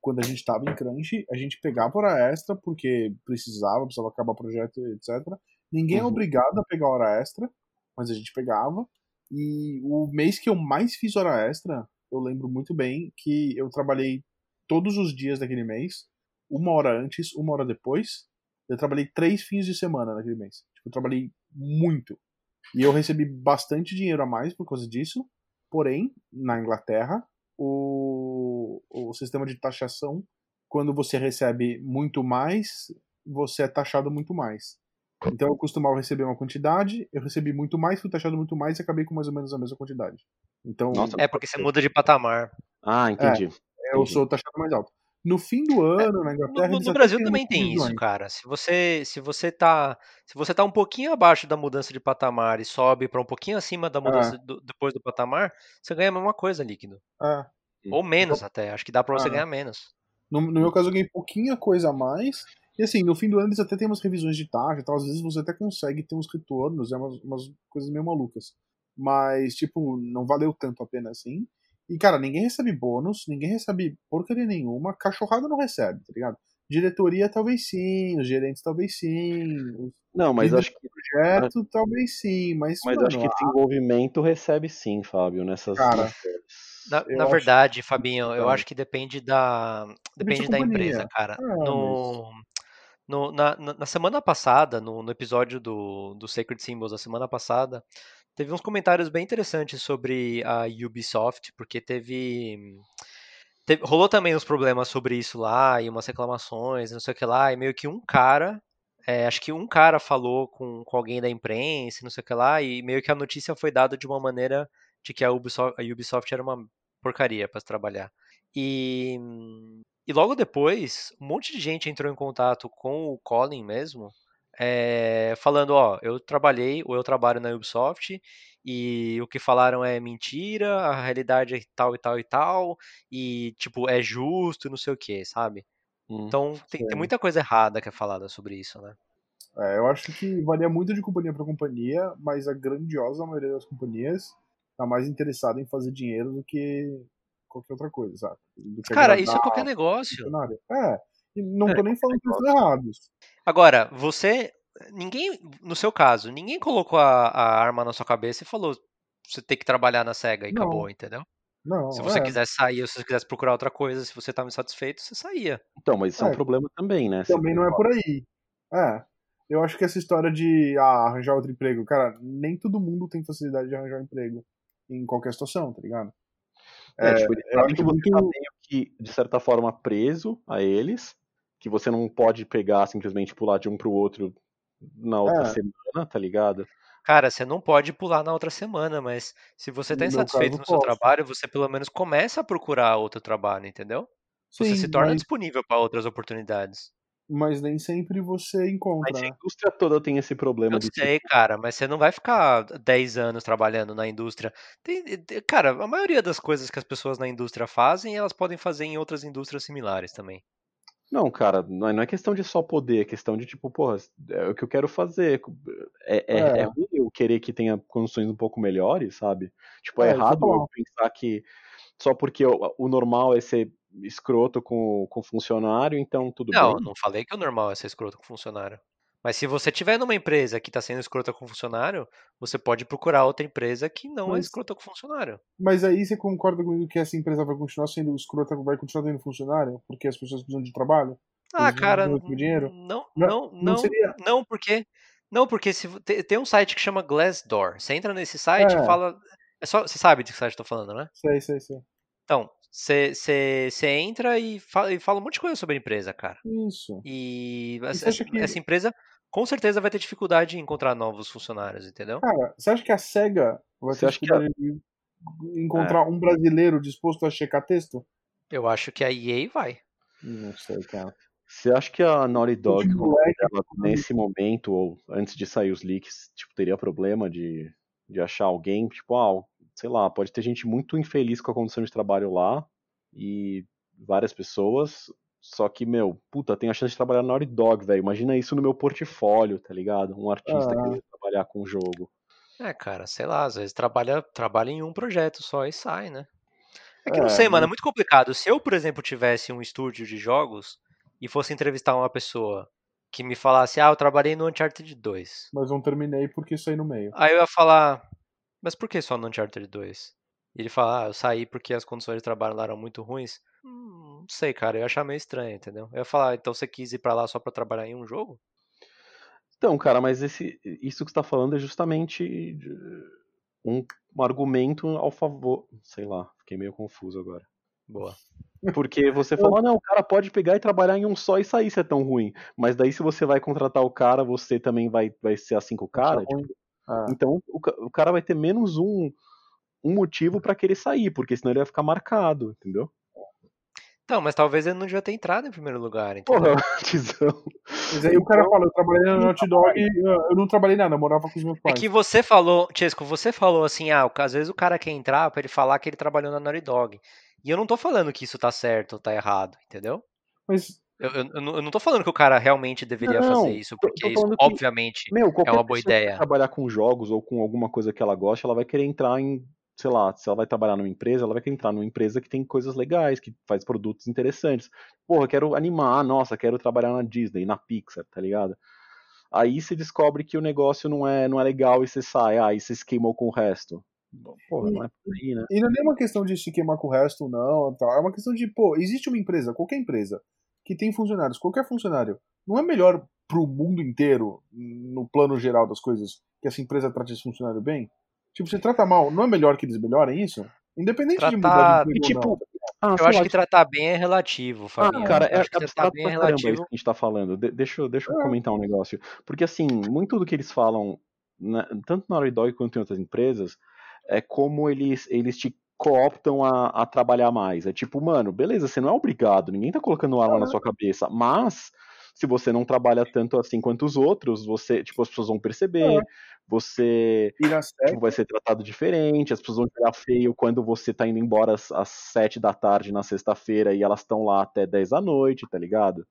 Speaker 1: quando a gente tava em crunch, a gente pegava hora extra porque precisava, precisava acabar o projeto, etc. Ninguém é
Speaker 3: Uhum.
Speaker 1: obrigado a pegar hora extra, mas a gente pegava. E o mês que eu mais fiz hora extra, eu lembro muito bem que eu trabalhei todos os dias daquele mês, uma hora antes, uma hora depois. Eu trabalhei três fins de semana naquele mês. Tipo, eu trabalhei muito. E eu recebi bastante dinheiro a mais por causa disso. Porém, na Inglaterra, o, o sistema de taxação, quando você recebe muito mais, você é taxado muito mais. Então eu costumava receber uma quantidade, eu recebi muito mais, fui taxado muito mais e acabei com mais ou menos a mesma quantidade. Então
Speaker 3: Nossa,
Speaker 2: É porque você muda de patamar.
Speaker 3: Ah, entendi.
Speaker 1: eu
Speaker 3: entendi.
Speaker 1: sou taxado mais alto. No fim do ano, na
Speaker 2: No,
Speaker 1: Inglaterra,
Speaker 2: no- no Brasil também tem isso, cara. Se você se você tá se você tá um pouquinho abaixo da mudança de patamar e sobe para um pouquinho acima da mudança do- depois do patamar, você ganha a mesma coisa líquido.
Speaker 1: É.
Speaker 2: Ou menos até. Acho que dá pra você
Speaker 1: Ah.
Speaker 2: ganhar menos.
Speaker 1: No, no meu caso, eu ganhei pouquinha coisa a mais. E assim, no fim do ano eles até têm umas revisões de taxa e tal. Às vezes você até consegue ter uns retornos, é umas, umas coisas meio malucas. Mas, tipo, não valeu tanto a pena assim. E, cara, ninguém recebe bônus, ninguém recebe porcaria nenhuma. Cachorrada não recebe, tá ligado? Diretoria talvez sim, os gerentes talvez sim,
Speaker 3: Não, mas acho que,
Speaker 1: projeto talvez sim, mas,
Speaker 3: mas
Speaker 1: mano,
Speaker 3: acho que desenvolvimento recebe sim, Fábio, nessas
Speaker 1: Cara,
Speaker 2: Na, na
Speaker 1: acho-
Speaker 2: verdade, Fabinho, eu
Speaker 1: Cara.
Speaker 2: acho que depende da
Speaker 1: Depende
Speaker 2: depende
Speaker 1: da
Speaker 2: da empresa, cara.
Speaker 1: É,
Speaker 2: No, no- na, na- na semana passada, no, no episódio do, do Sacred Symbols da semana passada, teve uns comentários bem interessantes sobre a Ubisoft, porque teve, teve- rolou também uns problemas sobre isso lá e umas reclamações, não sei o que lá, e meio que um cara, é, acho que um cara falou com, com alguém da imprensa, não sei o que lá, e meio que a notícia foi dada de uma maneira de que a Ubisoft, a Ubisoft era uma porcaria para trabalhar. E, e logo depois, um monte de gente entrou em contato com o Colin mesmo, é, falando, ó, eu trabalhei ou eu trabalho na Ubisoft e o que falaram é mentira, a realidade é tal e tal e tal, e tipo, é justo, não sei o que, sabe?
Speaker 3: Hum.
Speaker 2: Então tem, tem muita coisa errada que é falada sobre isso, né?
Speaker 1: É, eu acho que varia muito de companhia para companhia, mas a grandiosa maioria das companhias tá mais interessada em fazer dinheiro do que qualquer outra coisa, sabe?
Speaker 2: Cara, isso é qualquer negócio.
Speaker 1: É, e não
Speaker 3: É,
Speaker 1: tô nem falando que eles estão errados.
Speaker 2: Agora, você. Ninguém. No seu caso, ninguém colocou a, a arma na sua cabeça e falou. Você tem que trabalhar na SEGA e
Speaker 1: Não.
Speaker 2: acabou, entendeu?
Speaker 1: Não,
Speaker 2: Se você
Speaker 1: é.
Speaker 2: quisesse sair, ou se você quisesse procurar outra coisa, se você estava insatisfeito, você saía.
Speaker 3: Então, mas isso é um
Speaker 1: É.
Speaker 3: problema também, né?
Speaker 1: Também não é por aí. É. Eu acho que essa história de ah, arranjar outro emprego, cara, nem todo mundo tem facilidade de arranjar um emprego em qualquer situação, tá ligado?
Speaker 3: É, tipo,
Speaker 1: eu
Speaker 3: sabem
Speaker 1: acho
Speaker 3: que você
Speaker 1: muito-
Speaker 3: tá meio que, de certa forma, preso a eles, que você não pode pegar, simplesmente pular de um pro outro na outra
Speaker 1: É.
Speaker 3: semana, tá ligado?
Speaker 2: Cara, você não pode pular na outra semana, mas se você está
Speaker 1: No meu
Speaker 2: insatisfeito
Speaker 1: caso,
Speaker 2: no seu trabalho, você pelo menos começa a procurar outro trabalho, entendeu? Você
Speaker 1: Sim,
Speaker 2: se torna
Speaker 1: mas,
Speaker 2: disponível para outras oportunidades.
Speaker 1: mas nem sempre você encontra,
Speaker 3: Mas a
Speaker 1: né?
Speaker 3: indústria toda tem esse problema
Speaker 2: Eu
Speaker 3: de
Speaker 2: sei, cara, mas você não vai ficar 10 anos trabalhando na indústria. Tem- cara, a maioria das coisas que as pessoas na indústria fazem, elas podem fazer em outras indústrias similares também.
Speaker 3: Não, cara, não é, não é questão de só poder, é questão de tipo, porra, é o que eu quero fazer. É, é,
Speaker 1: É.
Speaker 3: é ruim eu querer que tenha condições um pouco melhores, sabe? Tipo, é,
Speaker 1: É,
Speaker 3: errado
Speaker 1: é bom.
Speaker 3: eu pensar que só porque o, o normal é ser escroto com, com funcionário, então tudo
Speaker 2: Não,
Speaker 3: bem.
Speaker 2: não falei que o normal é ser escroto com funcionário. Mas se você tiver numa empresa que está sendo escrota com funcionário, você pode procurar outra empresa que não é
Speaker 1: Mas-
Speaker 2: escrota com funcionário.
Speaker 1: Mas aí você concorda comigo que essa empresa vai continuar sendo escrota, vai continuar tendo funcionário? Porque as pessoas precisam de trabalho?
Speaker 2: Ah, cara, não,
Speaker 1: Não-
Speaker 2: não,
Speaker 1: não seria-
Speaker 2: não, porque não, porque se tem um site que chama Glassdoor. Você entra nesse site
Speaker 1: É.
Speaker 2: e fala, é só, você sabe de que site eu tô falando, né?
Speaker 1: Sei, sei, sei.
Speaker 2: Então, você entra e fala, e fala um monte de coisa sobre a empresa, cara.
Speaker 1: Isso.
Speaker 2: E
Speaker 1: você
Speaker 2: essa,
Speaker 1: acha que-
Speaker 2: essa empresa com certeza vai ter dificuldade em encontrar novos funcionários, entendeu?
Speaker 1: Cara, você acha que a SEGA vai
Speaker 3: Você
Speaker 1: ter
Speaker 3: acha que a- É.
Speaker 1: dificuldade de encontrar um brasileiro disposto a checar texto?
Speaker 2: Eu acho que a EA vai.
Speaker 1: Não sei, cara.
Speaker 3: Você acha que a Naughty Dog,
Speaker 1: de
Speaker 3: ela, nesse momento, ou antes de sair os leaks, tipo, teria problema de, de achar alguém? Tipo, ah, sei lá, pode ter gente muito infeliz com a condição de trabalho lá, e várias pessoas, Só que, meu, puta, tem a chance de trabalhar na Naughty Dog, velho. Imagina isso no meu portfólio, tá ligado? Um artista
Speaker 1: Ah.
Speaker 3: que trabalhar com o jogo.
Speaker 2: É, cara, sei lá, às vezes trabalha, trabalha em um projeto só e sai, né? É que eu não
Speaker 1: É,
Speaker 2: sei, mano, é muito complicado. Se eu, por exemplo, tivesse um estúdio de jogos e fosse entrevistar uma pessoa que me falasse, ah, eu trabalhei no Uncharted 2.
Speaker 1: Mas não terminei porque saí no meio.
Speaker 2: Aí eu ia falar, mas por que só no Uncharted 2? E ele fala, ah, eu saí porque as condições de trabalho lá eram muito ruins. Hum, não sei, cara, eu ia achar meio estranho, entendeu? Eu ia falar, então você quis ir pra lá só pra trabalhar em um jogo?
Speaker 3: Então, cara, mas esse, isso que você tá falando é justamente um, um argumento ao favor. Sei lá, fiquei meio confuso agora.
Speaker 2: Boa.
Speaker 3: Porque você falou, ah, não, o cara pode pegar e trabalhar em um só e sair se é tão ruim. Mas daí, se você vai contratar o cara, você também vai, vai ser assim com o cara? Tipo,
Speaker 1: Ah,
Speaker 3: então, o, o cara vai ter menos um, um motivo pra querer sair, porque senão ele vai ficar marcado, entendeu?
Speaker 2: Então, mas talvez ele não devia ter entrado em primeiro lugar, entendeu?
Speaker 3: Porra, [laughs] tizão.
Speaker 1: Mas aí o cara
Speaker 3: Então-
Speaker 1: fala, eu trabalhei na Naughty Dog e eu eu não trabalhei nada, eu morava com os meus
Speaker 2: É
Speaker 1: pais.
Speaker 2: que você falou, Chesco, você falou assim, ah, às vezes o cara quer entrar pra ele falar que ele trabalhou na Naughty Dog. E eu não tô falando que isso tá certo ou tá errado, entendeu?
Speaker 1: Mas
Speaker 2: Eu, eu, eu não- tô falando que o cara realmente deveria
Speaker 3: Não,
Speaker 2: fazer isso, porque isso,
Speaker 3: que-
Speaker 2: obviamente,
Speaker 3: Meu, qualquer
Speaker 2: uma boa
Speaker 3: que
Speaker 2: ideia.
Speaker 3: quer trabalhar com jogos ou com alguma coisa que ela gosta, ela vai querer entrar em, sei lá, se ela vai trabalhar numa empresa, ela vai querer entrar numa empresa que tem coisas legais, que faz produtos interessantes. Porra, quero animar, nossa, quero trabalhar na Disney, na Pixar, tá ligado? Aí você descobre que o negócio não é, não é legal e você sai, ah, e você se queimou com o resto. Porra, não é por aí, né?
Speaker 1: E não é nem uma questão de se queimar com o resto ou não, tal. é uma questão de, pô, existe uma empresa, qualquer empresa, que tem funcionários, qualquer funcionário, não é melhor pro mundo inteiro, no plano geral das coisas, que essa empresa trate esse funcionário bem? Tipo, você trata mal, não é melhor que eles melhorem isso? Independente de mudar
Speaker 2: Tratar-
Speaker 1: de emprego
Speaker 3: tipo, Ah,
Speaker 2: eu acho
Speaker 3: lá,
Speaker 2: que tratar bem é relativo,
Speaker 3: Ah,
Speaker 2: Fabinho.
Speaker 3: cara,
Speaker 2: eu
Speaker 3: é
Speaker 2: acho que tratar
Speaker 3: abstrato
Speaker 2: bem é
Speaker 3: caramba isso
Speaker 2: relativo.
Speaker 3: que a gente tá falando. De- deixa, eu- deixa eu
Speaker 1: É.
Speaker 3: comentar um negócio. Porque, assim, muito do que eles falam, né, tanto na Dog quanto em outras empresas, é como eles, eles te cooptam a, a trabalhar mais. É tipo, mano, beleza, você não é obrigado, ninguém tá colocando arma na sua cabeça, mas se você não trabalha tanto assim quanto os outros, você, tipo, as pessoas vão perceber, você tipo, vai ser tratado diferente, as pessoas vão olhar feio quando você tá indo embora às, às 7 da tarde na sexta-feira e elas estão lá até 10 da noite, tá ligado?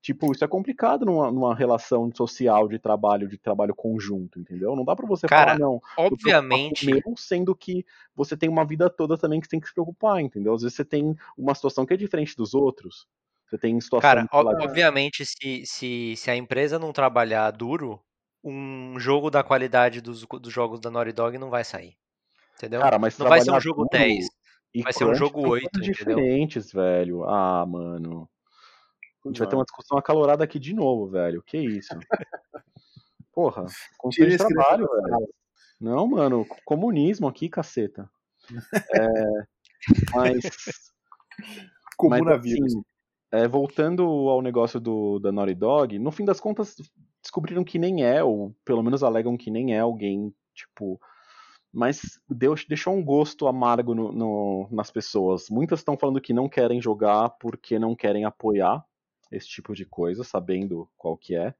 Speaker 3: Tipo, isso é complicado numa, numa relação social de trabalho, de trabalho conjunto, entendeu? Não dá pra você
Speaker 2: Cara,
Speaker 3: falar, não,
Speaker 2: Obviamente,
Speaker 3: com o meu, sendo que você tem uma vida toda também que você tem que se preocupar, entendeu? Às vezes você tem uma situação que é diferente dos outros. Você tem situação
Speaker 2: cara, obviamente, se, se, se a empresa não trabalhar duro, um jogo da qualidade dos, dos jogos da Naughty Dog não vai sair. Entendeu?
Speaker 3: Cara, mas
Speaker 2: não vai ser um jogo
Speaker 3: duro
Speaker 2: 10.
Speaker 3: e
Speaker 2: vai ser um jogo
Speaker 3: são
Speaker 2: 8,
Speaker 3: coisas
Speaker 2: entendeu?
Speaker 3: diferentes, velho. Ah, mano. A gente vai ter uma discussão acalorada aqui de novo, velho. Que isso? [laughs] Porra,
Speaker 1: esse
Speaker 3: trabalho, velho. Não, mano, comunismo aqui, caceta. [laughs] É, mas,
Speaker 1: Comuna
Speaker 3: mas
Speaker 1: vírus.
Speaker 3: assim, é, voltando ao negócio do, da Naughty Dog, no fim das contas, descobriram que nem é, ou pelo menos alegam que nem é alguém, tipo. Mas deu, deixou um gosto amargo no, no- nas pessoas. Muitas estão falando que não querem jogar porque não querem apoiar esse tipo de coisa, sabendo qual que é.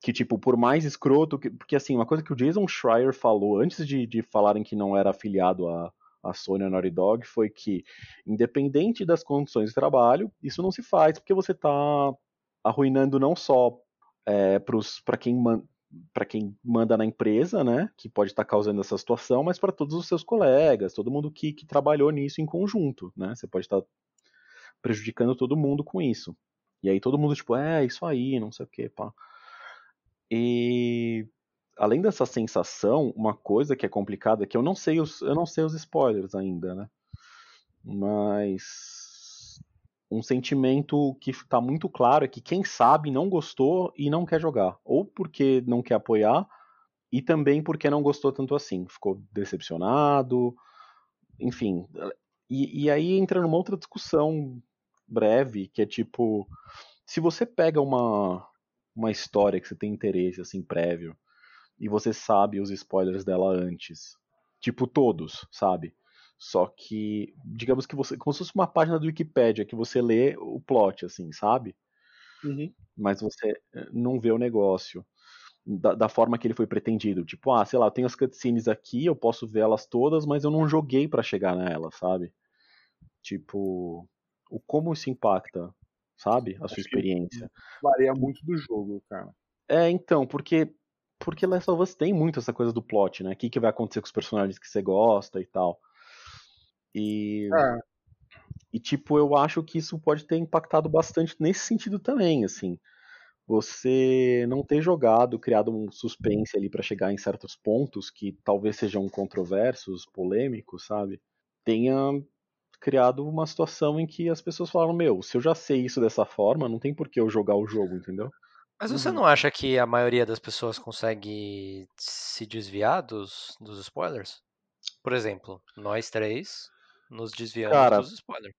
Speaker 3: Que, tipo, por mais escroto. que- porque, assim, uma coisa que o Jason Schreier falou antes de, de falarem que não era afiliado a, a Sony ou Naughty Dog foi que, independente das condições de trabalho, isso não se faz porque você está arruinando não só é, para quem, man, quem manda na empresa, né, que pode estar causando essa situação, mas para todos os seus colegas, todo mundo que, que trabalhou nisso em conjunto, né, você pode estar prejudicando todo mundo com isso. E aí todo mundo, tipo, é, isso aí, não sei o que, pá. E além dessa sensação, uma coisa que é complicada, que eu não sei os, eu não sei os spoilers ainda, né? Mas um sentimento que está muito claro é que quem sabe não gostou e não quer jogar, ou porque não quer apoiar e também porque não gostou tanto assim, ficou decepcionado, enfim. E, e aí entra numa outra discussão breve que é tipo, se você pega uma uma história que você tem interesse assim prévio e você sabe os spoilers dela antes, tipo todos, sabe? Só que, digamos que você, como se fosse uma página do Wikipedia que você lê o plot, assim, sabe?
Speaker 1: Uhum.
Speaker 3: Mas você não vê o negócio da, da, forma que ele foi pretendido. Tipo, ah, sei lá, eu tenho as cutscenes aqui, eu posso ver elas todas, mas eu não joguei para chegar nelas, sabe? Tipo, o como isso impacta sabe? A
Speaker 1: Acho
Speaker 3: sua experiência.
Speaker 1: Varia muito do jogo, cara.
Speaker 3: É, então, porque porque Last of Us tem muito essa coisa do plot, né? O que, que vai acontecer com os personagens que você gosta e tal. E,
Speaker 1: É,
Speaker 3: e tipo, eu acho que isso pode ter impactado bastante nesse sentido também, assim. Você não ter jogado, criado um suspense ali pra chegar em certos pontos que talvez sejam controversos, polêmicos, sabe? Tenha criado uma situação em que as pessoas falaram: Meu, se eu já sei isso dessa forma, não tem por que eu jogar o jogo, entendeu?
Speaker 2: Mas você
Speaker 1: Uhum.
Speaker 2: não acha que a maioria das pessoas consegue se desviar dos, dos spoilers? Por exemplo, nós três nos desviamos
Speaker 3: Cara,
Speaker 2: dos spoilers.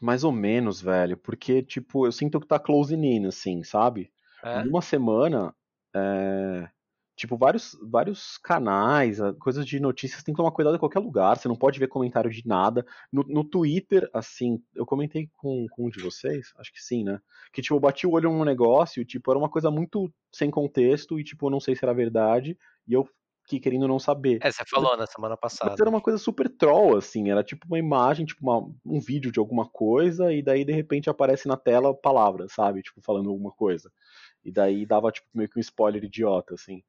Speaker 3: Mais ou menos, velho, porque, tipo, eu sinto que tá closing in, assim, sabe?
Speaker 2: É?
Speaker 3: Em uma semana, é, tipo, vários, vários canais, ah, coisas de notícias, tem que tomar cuidado em qualquer lugar, você não pode ver comentário de nada. No, no Twitter, assim, eu comentei com, com um de vocês, acho que sim, né? Que, tipo, eu bati o olho num negócio, tipo, era uma coisa muito sem contexto, e, tipo, eu não sei se era verdade, e eu fiquei querendo não saber.
Speaker 2: É, você falou na semana
Speaker 3: Mas
Speaker 2: passada.
Speaker 3: era uma coisa super troll, assim, era tipo uma imagem, tipo uma- um vídeo de alguma coisa, e daí de repente aparece na tela palavras, sabe? Tipo, falando alguma coisa. E daí dava, tipo, meio que um spoiler idiota, assim.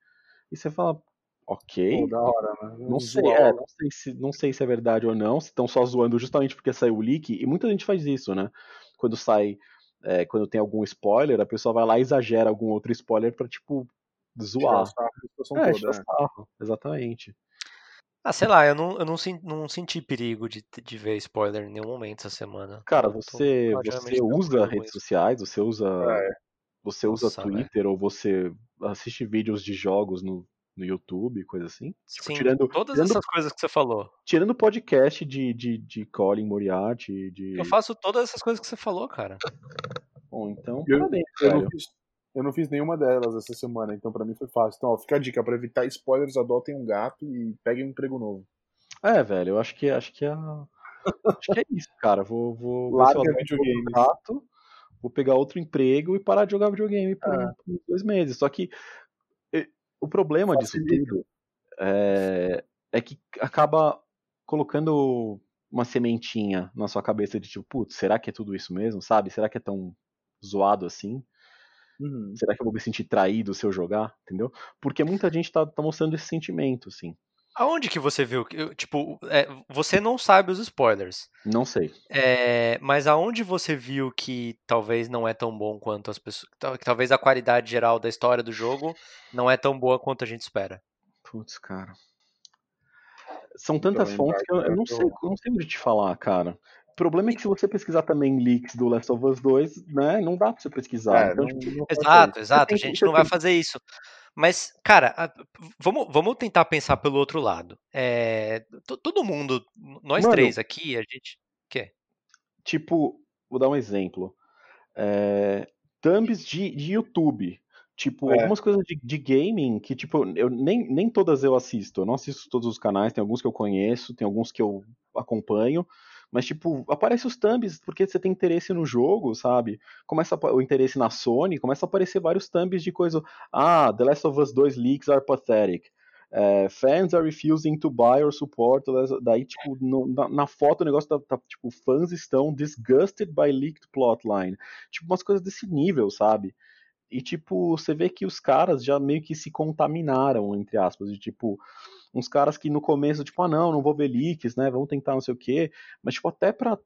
Speaker 3: E você fala, ok.
Speaker 1: pô, da hora, né?
Speaker 3: Não sei, é, não sei, se, não sei se é verdade ou não, se estão só zoando justamente porque saiu o leak, e muita gente faz isso, né? Quando sai, é, quando tem algum spoiler, a pessoa vai lá e exagera algum outro spoiler pra, tipo, zoar.
Speaker 1: sarro
Speaker 3: É,
Speaker 1: toda,
Speaker 3: tirar
Speaker 1: né?
Speaker 3: sarro, exatamente.
Speaker 2: Ah, sei lá, eu não, eu não, sen- não senti perigo de, de ver spoiler em nenhum momento essa semana.
Speaker 3: Cara, você, você usa redes
Speaker 2: isso.
Speaker 3: sociais, você usa,
Speaker 1: É,
Speaker 3: você usa
Speaker 2: Nossa,
Speaker 3: Twitter ou você assiste vídeos de jogos no, no YouTube, coisa assim? Tipo,
Speaker 2: Sim,
Speaker 3: tirando,
Speaker 2: todas
Speaker 3: tirando,
Speaker 2: essas coisas que você falou.
Speaker 3: tirando podcast de, de, de Colin Moriarty, de...
Speaker 2: Eu faço todas essas coisas que você falou, cara.
Speaker 3: Bom, então,
Speaker 1: Eu-
Speaker 3: parabéns,
Speaker 1: eu, não fiz, eu não fiz nenhuma delas essa semana, então pra mim foi fácil. Então, ó, fica a dica, pra evitar spoilers, adotem um gato e peguem um emprego novo.
Speaker 3: É, velho, eu acho que, acho que é, acho que é isso, cara. Vou, vou
Speaker 1: Larga videogame.
Speaker 3: outro gato, vou pegar outro emprego e parar de jogar videogame por, por uns dois meses. Só que eh, o problema disso
Speaker 1: Facilita.
Speaker 3: tudo é, é que acaba colocando uma sementinha na sua cabeça de tipo, putz, será que é tudo isso mesmo, sabe? Será que é tão zoado assim?
Speaker 1: Uhum.
Speaker 3: Será que eu vou me sentir traído se eu jogar? Entendeu? Porque muita gente tá, tá mostrando esse sentimento, assim.
Speaker 2: Aonde que você viu? Tipo, é, você não sabe os spoilers.
Speaker 3: Não sei.
Speaker 2: É, mas aonde você viu que talvez não é tão bom quanto as pessoas. Que talvez a qualidade geral da história do jogo não é tão boa quanto a gente espera.
Speaker 3: Putz, cara. São tantas fontes que eu, eu não sei,
Speaker 1: eu-
Speaker 3: eu não sei onde te falar, cara. O problema é que se você pesquisar também leaks do Last of Us 2, né, não dá pra você pesquisar.
Speaker 1: É,
Speaker 3: então,
Speaker 1: não-
Speaker 3: tipo,
Speaker 1: não
Speaker 2: Exato, exato. A gente não vai fazer isso. Mas, cara, vamos, vamos tentar pensar pelo outro lado. É, to- todo mundo, nós
Speaker 3: Mano.
Speaker 2: três aqui, a gente. quê?
Speaker 3: tipo, vou dar um exemplo. É, thumbs de, de YouTube. Tipo,
Speaker 1: É.
Speaker 3: algumas coisas de, de gaming que, tipo, eu nem, nem todas eu assisto. Eu não assisto todos os canais, tem alguns que eu conheço, tem alguns que eu acompanho. Mas, tipo, aparece os thumbs porque você tem interesse no jogo, sabe? Começa a o interesse na Sony, começa a aparecer vários thumbs de coisa. Ah, The Last of Us 2 leaks are pathetic. É, fans are refusing to buy or support. Daí, tipo, no- na, na foto o negócio tá, tá, tipo, fãs estão disgusted by leaked plotline. Tipo, umas coisas desse nível, sabe? E, tipo, você vê que os caras já meio que se contaminaram, entre aspas, de tipo, uns caras que no começo, tipo, ah, não, não vou ver leaks, né? Vamos tentar não sei o quê. Mas, tipo, até pra,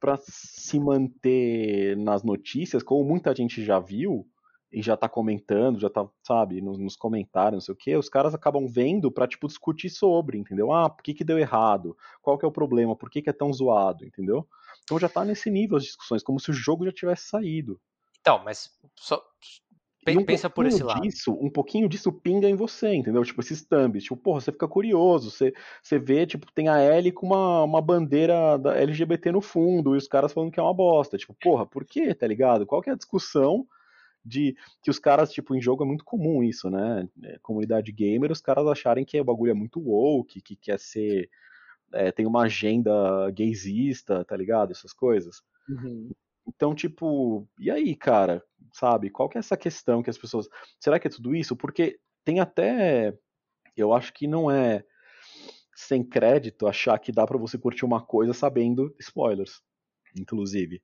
Speaker 3: pra se manter nas notícias, como muita gente já viu e já tá comentando, já tá, sabe, nos, nos comentários, não sei o quê, os caras acabam vendo pra, tipo, discutir sobre, entendeu? Ah, por que que deu errado? Qual que é o problema? Por que que é tão zoado, entendeu? Então já tá nesse nível as discussões, como se o jogo já tivesse saído.
Speaker 2: Então, mas só.
Speaker 3: Um
Speaker 2: Pensa por esse
Speaker 3: pouquinho
Speaker 2: lado.
Speaker 3: Disso, um pouquinho disso pinga em você, entendeu? Tipo, esses thumbs. Tipo, porra, você fica curioso. Você, você vê, tipo, tem a L com uma, uma bandeira da LGBT no fundo e os caras falando que é uma bosta. Tipo, porra, por quê, tá ligado? Qual que é a discussão de que os caras, tipo, em jogo é muito comum isso, né? É, Comunidade gamer, os caras acharem que o bagulho é muito woke, que quer ser. é, tem uma agenda gaysista, tá ligado? Essas coisas.
Speaker 1: Uhum.
Speaker 3: Então, tipo, e aí, cara? Sabe? Qual que é essa questão que as pessoas. Será que é tudo isso? Porque tem até. Eu acho que não é sem crédito achar que dá pra você curtir uma coisa sabendo spoilers, inclusive.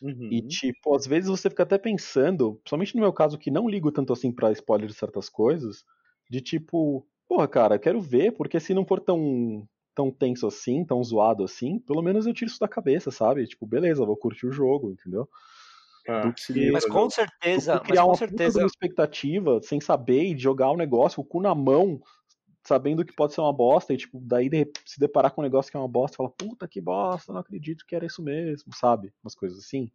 Speaker 1: Uhum.
Speaker 3: E, tipo, às vezes você fica até pensando, principalmente no meu caso, que não ligo tanto assim pra spoiler de certas coisas, de tipo, porra, cara, quero ver, porque se não for tão, tão tenso assim, tão zoado assim, pelo menos eu tiro isso da cabeça, sabe? Tipo, beleza, vou curtir o jogo, entendeu?
Speaker 1: Ah,
Speaker 3: que-
Speaker 2: Mas
Speaker 1: eu-
Speaker 2: com certeza,
Speaker 3: criar
Speaker 2: com
Speaker 3: uma
Speaker 2: certeza,
Speaker 3: expectativa sem saber e jogar o negócio, o cu na mão, sabendo que pode ser uma bosta, e tipo, daí de- se deparar com um negócio que é uma bosta, fala, puta que bosta, não acredito que era isso mesmo, sabe? Umas coisas assim.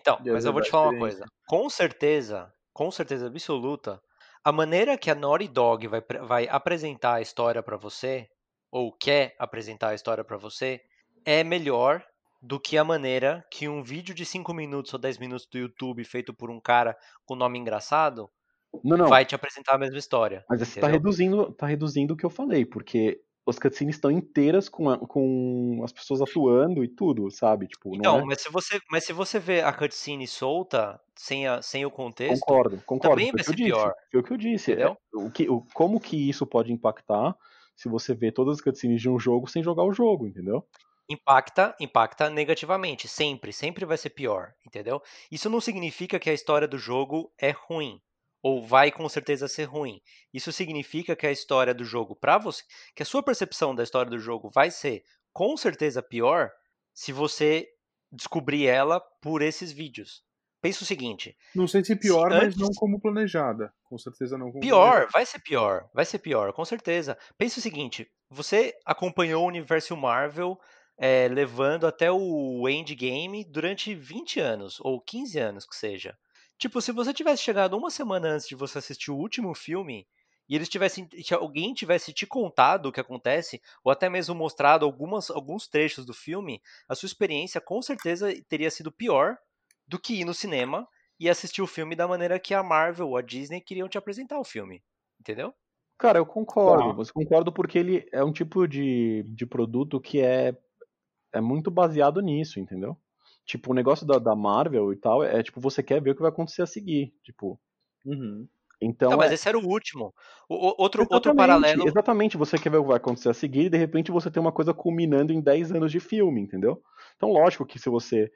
Speaker 2: Então,
Speaker 1: E
Speaker 2: mas eu vou te falar uma coisa. Com certeza, com certeza absoluta, a maneira que a Naughty Dog vai, vai apresentar a história pra você, ou quer apresentar a história pra você, é melhor do que a maneira que um vídeo de 5 minutos ou 10 minutos do YouTube feito por um cara com nome engraçado
Speaker 3: Não, não,
Speaker 2: vai te apresentar a mesma história.
Speaker 3: mas você tá
Speaker 2: entendeu?
Speaker 3: reduzindo, tá reduzindo o que eu falei, porque as cutscenes estão inteiras com, a- com as pessoas atuando e tudo, sabe? Tipo,
Speaker 2: Então,
Speaker 3: não é...
Speaker 2: mas se você, mas se você vê a cutscene solta, sem, a, sem o contexto,
Speaker 3: Concordo, concordo.
Speaker 2: também vai ser
Speaker 3: disse.
Speaker 2: pior,
Speaker 3: Foi o que eu disse. É, o que, o, como que isso pode impactar se você vê todas as cutscenes de um jogo sem jogar o jogo, entendeu?
Speaker 2: impacta, impacta negativamente, sempre, sempre vai ser pior, entendeu? Isso não significa que a história do jogo é ruim ou vai com certeza ser ruim. Isso significa que a história do jogo para você, que a sua percepção da história do jogo vai ser com certeza pior se você descobrir ela por esses vídeos. Pensa o seguinte,
Speaker 1: Não sei se pior, mas
Speaker 2: antes-
Speaker 1: não como planejada. Com certeza não como
Speaker 2: Pior, vai ser pior, vai ser pior, com certeza. Pensa o seguinte: você acompanhou o universo Marvel é, levando até o endgame durante 20 anos, ou 15 anos que seja. Tipo, se você tivesse chegado uma semana antes de você assistir o último filme, e eles tivessem. Se alguém tivesse te contado o que acontece, ou até mesmo mostrado algumas, alguns trechos do filme, a sua experiência com certeza teria sido pior do que ir no cinema e assistir o filme da maneira que a Marvel ou a Disney queriam te apresentar o filme. Entendeu?
Speaker 3: Cara, eu concordo.
Speaker 1: Tá.
Speaker 3: Mas concordo porque ele é um tipo de, de produto que é, é muito baseado nisso, entendeu? Tipo, o negócio da, da Marvel e tal é tipo, você quer ver o que vai acontecer a seguir. Tipo,
Speaker 1: Uhum.
Speaker 3: então.
Speaker 2: Não, mas
Speaker 3: é-
Speaker 2: esse era o último. O- o- outro, outro paralelo.
Speaker 3: Exatamente, você quer ver o que vai acontecer a seguir e de repente você tem uma coisa culminando em 10 anos de filme, entendeu? Então, lógico que se você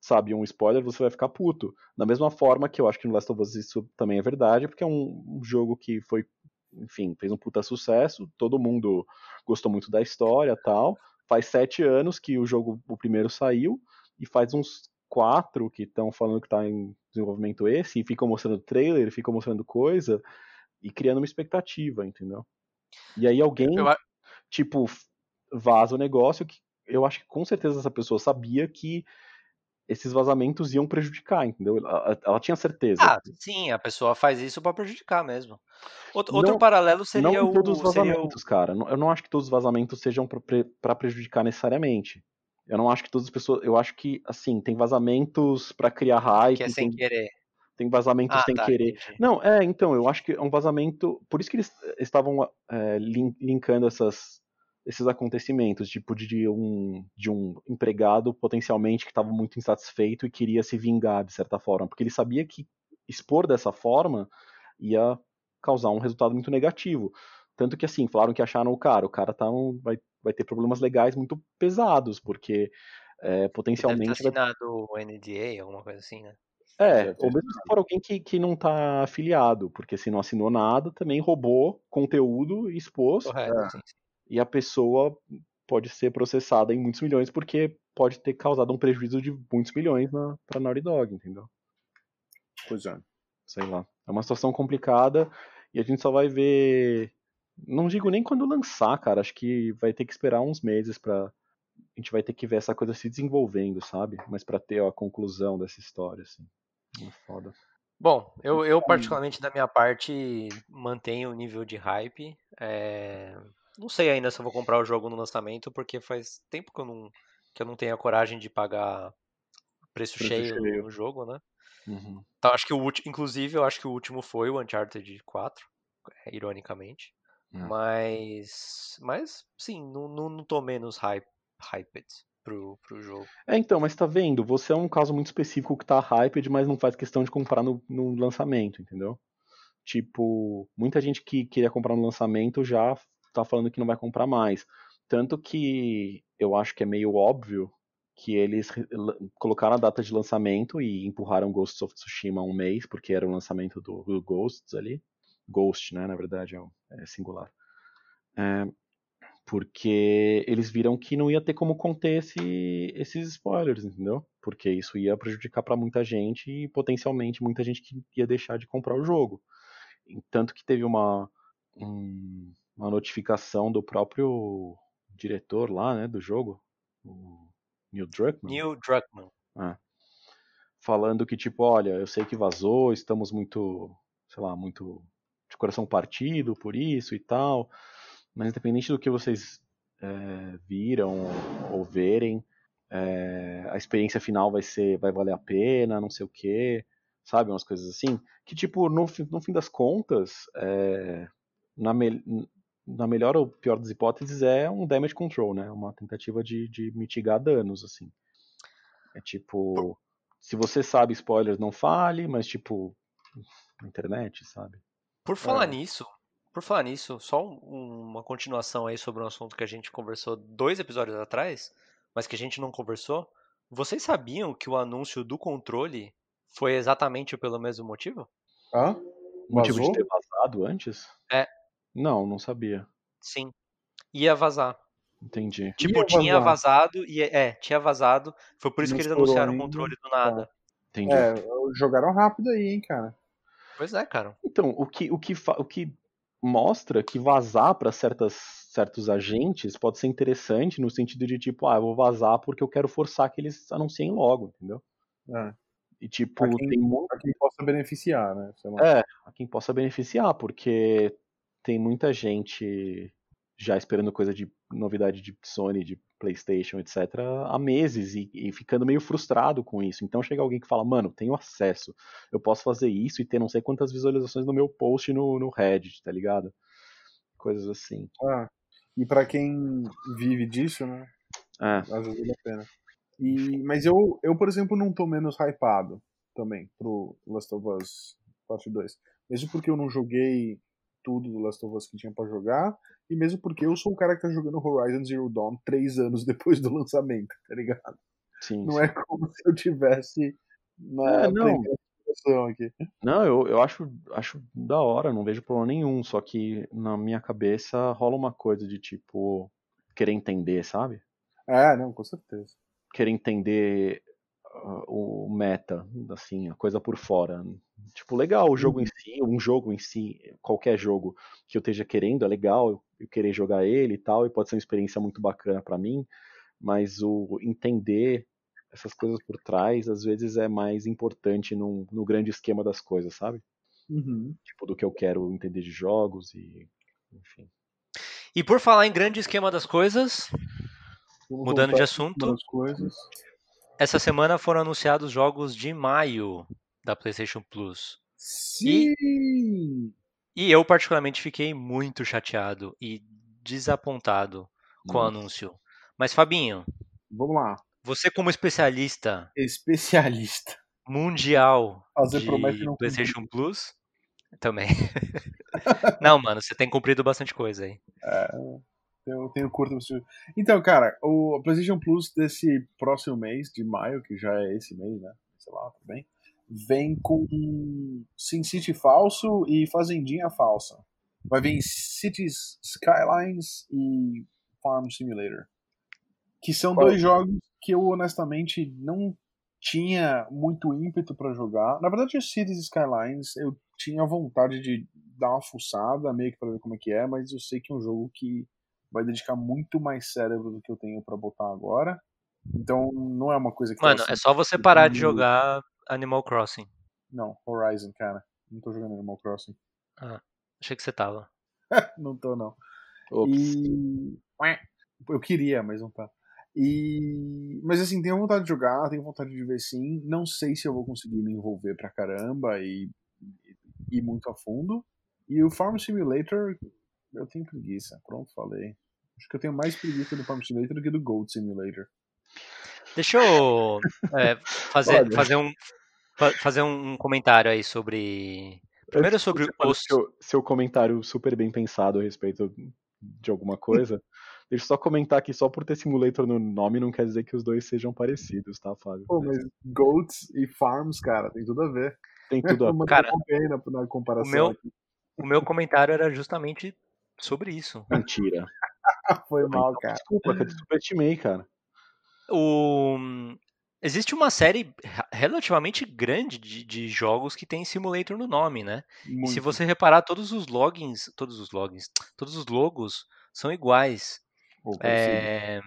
Speaker 3: sabe um spoiler, você vai ficar puto. Da mesma forma que eu acho que no Last of Us isso também é verdade, porque é um, um jogo que foi, enfim, fez um puta sucesso, todo mundo gostou muito da história tal. Faz sete anos que o jogo, o primeiro saiu, e faz uns quatro que estão falando que tá em desenvolvimento esse, e ficam mostrando trailer, ficam mostrando coisa, e criando uma expectativa, entendeu? E aí alguém,
Speaker 2: Eu
Speaker 3: tipo, vaza o negócio que eu acho que com certeza essa pessoa sabia que esses vazamentos iam prejudicar, entendeu? Ela, ela tinha certeza.
Speaker 2: Ah, sim, a pessoa faz isso pra prejudicar mesmo. Outro, outro
Speaker 3: Não-
Speaker 2: paralelo
Speaker 3: não
Speaker 2: seria
Speaker 3: todos
Speaker 2: o.
Speaker 3: os
Speaker 2: Seria o
Speaker 3: vazamentos, cara. Não- Eu não acho que todos os vazamentos sejam pra prejudicar necessariamente. Eu não acho que todas as pessoas. Eu acho que, assim, tem vazamentos pra criar hype,
Speaker 2: que é sem
Speaker 3: tem,
Speaker 2: querer.
Speaker 3: tem vazamentos
Speaker 2: Ah,
Speaker 3: sem
Speaker 2: tá,
Speaker 3: querer.
Speaker 2: entendi.
Speaker 3: Não, é, então, eu acho que é um vazamento. Por isso que eles eh, estavam é, lin- linkando essas, esses acontecimentos, tipo de, de um, de um empregado potencialmente que estava muito insatisfeito e queria se vingar de certa forma, porque ele sabia que expor dessa forma ia causar um resultado muito negativo. Tanto que assim, falaram que acharam o cara, o cara tá um, vai, vai ter problemas legais muito pesados, porque é,
Speaker 2: Deve ter
Speaker 3: potencialmente vai
Speaker 2: assinado o NDA, alguma coisa assim, né?
Speaker 3: é, ou mesmo se for alguém que, que não tá afiliado, porque se não assinou nada, também roubou conteúdo e expôs,
Speaker 2: Correto,
Speaker 1: É.
Speaker 2: sim, sim.
Speaker 3: E a pessoa pode ser processada em muitos milhões, porque pode ter causado um prejuízo de muitos milhões na, pra Naughty Dog, entendeu?
Speaker 1: Pois é.
Speaker 3: Sei lá. É uma situação complicada e a gente só vai ver. Não digo nem quando lançar, cara. Acho que vai ter que esperar uns meses pra. A gente vai ter que ver essa coisa se desenvolvendo, sabe? Mas pra ter ó, a conclusão dessa história, assim. É foda.
Speaker 2: Bom, eu, eu particularmente da minha parte mantenho o nível de hype. É, Não sei ainda se eu vou comprar o jogo no lançamento, porque faz tempo que eu não, que eu não tenho a coragem de pagar preço,
Speaker 3: Preço
Speaker 2: cheio, no-
Speaker 3: cheio.
Speaker 2: no jogo, né?
Speaker 3: Uhum.
Speaker 2: Então, acho que o último, inclusive, eu acho que o último foi o Uncharted 4, é, ironicamente.
Speaker 3: É.
Speaker 2: Mas, mas sim, não, não, não tô menos hype, hyped pro, pro jogo.
Speaker 3: É, então, mas tá vendo? Você é um caso muito específico que tá hyped, mas não faz questão de comprar no, no lançamento, entendeu? Tipo, muita gente que queria comprar no lançamento já tá falando que não vai comprar mais. Tanto que eu acho que é meio óbvio que eles colocaram a data de lançamento e empurraram Ghosts of Tsushima um mês, porque era o lançamento do, do Ghosts ali. Ghost, né, na verdade, é, é singular. É, porque eles viram que não ia ter como conter esse, esses spoilers, entendeu? Porque isso ia prejudicar para muita gente e potencialmente muita gente que ia deixar de comprar o jogo. Tanto que teve uma, um, uma notificação do próprio diretor lá, né, do jogo, o Neil Druckmann.
Speaker 2: Neil Druckmann.
Speaker 3: É. Falando que, tipo, olha, eu sei que vazou, estamos muito, sei lá, muito de coração partido por isso e tal, mas independente do que vocês é, viram ou, ou verem, é, a experiência final vai ser, vai valer a pena, não sei o que, sabe, umas coisas assim, que tipo, no, no fim das contas, é, na, me, na melhor ou pior das hipóteses, é um damage control, né? Uma tentativa de, de mitigar danos, assim. É tipo, se você sabe spoilers, não fale, mas tipo, na internet, sabe?
Speaker 2: Por falar é. nisso, por falar nisso, só uma continuação aí sobre um assunto que a gente conversou dois episódios atrás, mas que a gente não conversou. Vocês sabiam que o anúncio do controle foi exatamente pelo mesmo motivo?
Speaker 1: Ah?
Speaker 3: Motivo de ter vazado antes? Não, não sabia.
Speaker 2: Sim. Ia vazar.
Speaker 3: Entendi.
Speaker 2: Tipo, Ia tinha vazar. vazado e é, tinha vazado. Foi por isso não que eles anunciaram o controle do nada.
Speaker 1: Tá. Entendi. É, jogaram rápido aí, hein, cara.
Speaker 2: Pois é, cara.
Speaker 3: Então, o que, o que, o que mostra que vazar para certos agentes pode ser interessante no sentido de tipo, ah, eu vou vazar porque eu quero forçar que eles anunciem logo, entendeu?
Speaker 1: É.
Speaker 3: E tipo, a
Speaker 1: quem,
Speaker 3: tem muito.
Speaker 1: A quem possa beneficiar, né?
Speaker 3: É, a quem possa beneficiar, porque tem muita gente já esperando coisa de novidade de Sony, de PlayStation, etc., há meses e, e, ficando meio frustrado com isso. Então chega alguém que fala, mano, tenho acesso, eu posso fazer isso e ter não sei quantas visualizações no meu post no, no Reddit, tá ligado? Coisas assim.
Speaker 1: Ah, e para quem vive disso, né?
Speaker 3: É.
Speaker 1: Às vezes vale a pena. E, mas eu, eu, por exemplo, não tô menos hypado também pro Last of Us Part 2. Mesmo porque eu não joguei tudo do Last of Us que tinha para jogar, e mesmo porque eu sou o cara que tá jogando Horizon Zero Dawn três anos [laughs] depois do lançamento, tá ligado?
Speaker 3: Sim,
Speaker 1: não
Speaker 3: sim.
Speaker 1: é como se eu tivesse na
Speaker 3: é, não.
Speaker 1: aqui.
Speaker 3: Não, eu, eu acho, acho da hora, não vejo problema nenhum, só que na minha cabeça rola uma coisa de tipo querer entender, sabe?
Speaker 1: É, não, com certeza.
Speaker 3: Querer entender o meta, assim, a coisa por fora. Tipo, legal o jogo em si, um jogo em si, qualquer jogo que eu esteja querendo, é legal eu querer jogar ele e tal, e pode ser uma experiência muito bacana para mim, mas o entender essas coisas por trás, às vezes é mais importante no, no grande esquema das coisas, sabe?
Speaker 1: Uhum.
Speaker 3: Tipo, do que eu quero entender de jogos e, enfim.
Speaker 2: E por falar em grande esquema das coisas, Vamos mudando de assunto, essa semana foram anunciados jogos de maio da PlayStation Plus.
Speaker 1: Sim!
Speaker 2: E, e eu, particularmente, fiquei muito chateado e desapontado com o anúncio. Mas, Fabinho.
Speaker 1: Vamos lá.
Speaker 2: Você, como especialista.
Speaker 1: Especialista.
Speaker 2: Mundial
Speaker 1: Fazer
Speaker 2: de PlayStation Plus. Também. [laughs] não, mano, você tem cumprido bastante coisa aí.
Speaker 1: É, eu tenho curto. Então, cara, o PlayStation Plus desse próximo mês, de maio, que já é esse mês, né? Sei lá, tudo bem vem com SimCity falso e Fazendinha falsa. Vai vir Cities Skylines e Farm Simulator. Que são dois jogos que eu honestamente não tinha muito ímpeto para jogar. Na verdade, o Cities Skylines eu tinha vontade de dar uma fuçada, meio que pra ver como é que é, mas eu sei que é um jogo que vai dedicar muito mais cérebro do que eu tenho para botar agora. Então não é uma coisa que.
Speaker 2: Mano, é só você parar de jogar Animal Crossing.
Speaker 1: Não, Horizon, cara. Não tô jogando Animal Crossing.
Speaker 2: Ah, achei que você tava. [laughs]
Speaker 1: não tô, não.
Speaker 3: Ops.
Speaker 1: E. Eu queria, mas não tá. E. Mas assim, tenho vontade de jogar, tenho vontade de ver sim. Não sei se eu vou conseguir me envolver pra caramba e ir muito a fundo. E o Farm Simulator, eu tenho preguiça. Pronto, falei. Acho que eu tenho mais preguiça do Farm Simulator do que do Gold Simulator.
Speaker 2: Deixa eu é, fazer, fazer, um, fazer um comentário aí sobre. Primeiro sobre
Speaker 3: o. Seu, seu comentário super bem pensado a respeito de alguma coisa. [laughs] Deixa eu só comentar aqui, só por ter Simulator no nome não quer dizer que os dois sejam parecidos, tá, Fábio?
Speaker 1: Pô, mas Goats e Farms, cara, tem tudo a ver.
Speaker 3: Tem tudo a [laughs] ver.
Speaker 2: Cara,
Speaker 1: na, na comparação
Speaker 2: o meu-
Speaker 1: aqui.
Speaker 2: O meu comentário era justamente sobre isso.
Speaker 3: Mentira. [laughs]
Speaker 1: Foi mal, cara.
Speaker 3: Desculpa, que eu te subestimei, cara.
Speaker 2: O... Existe uma série relativamente grande de, de jogos que tem simulator no nome, né? E se
Speaker 1: Muito.
Speaker 2: você reparar, todos os logins, todos os logins, todos os logos são iguais.
Speaker 1: Pô.
Speaker 2: É...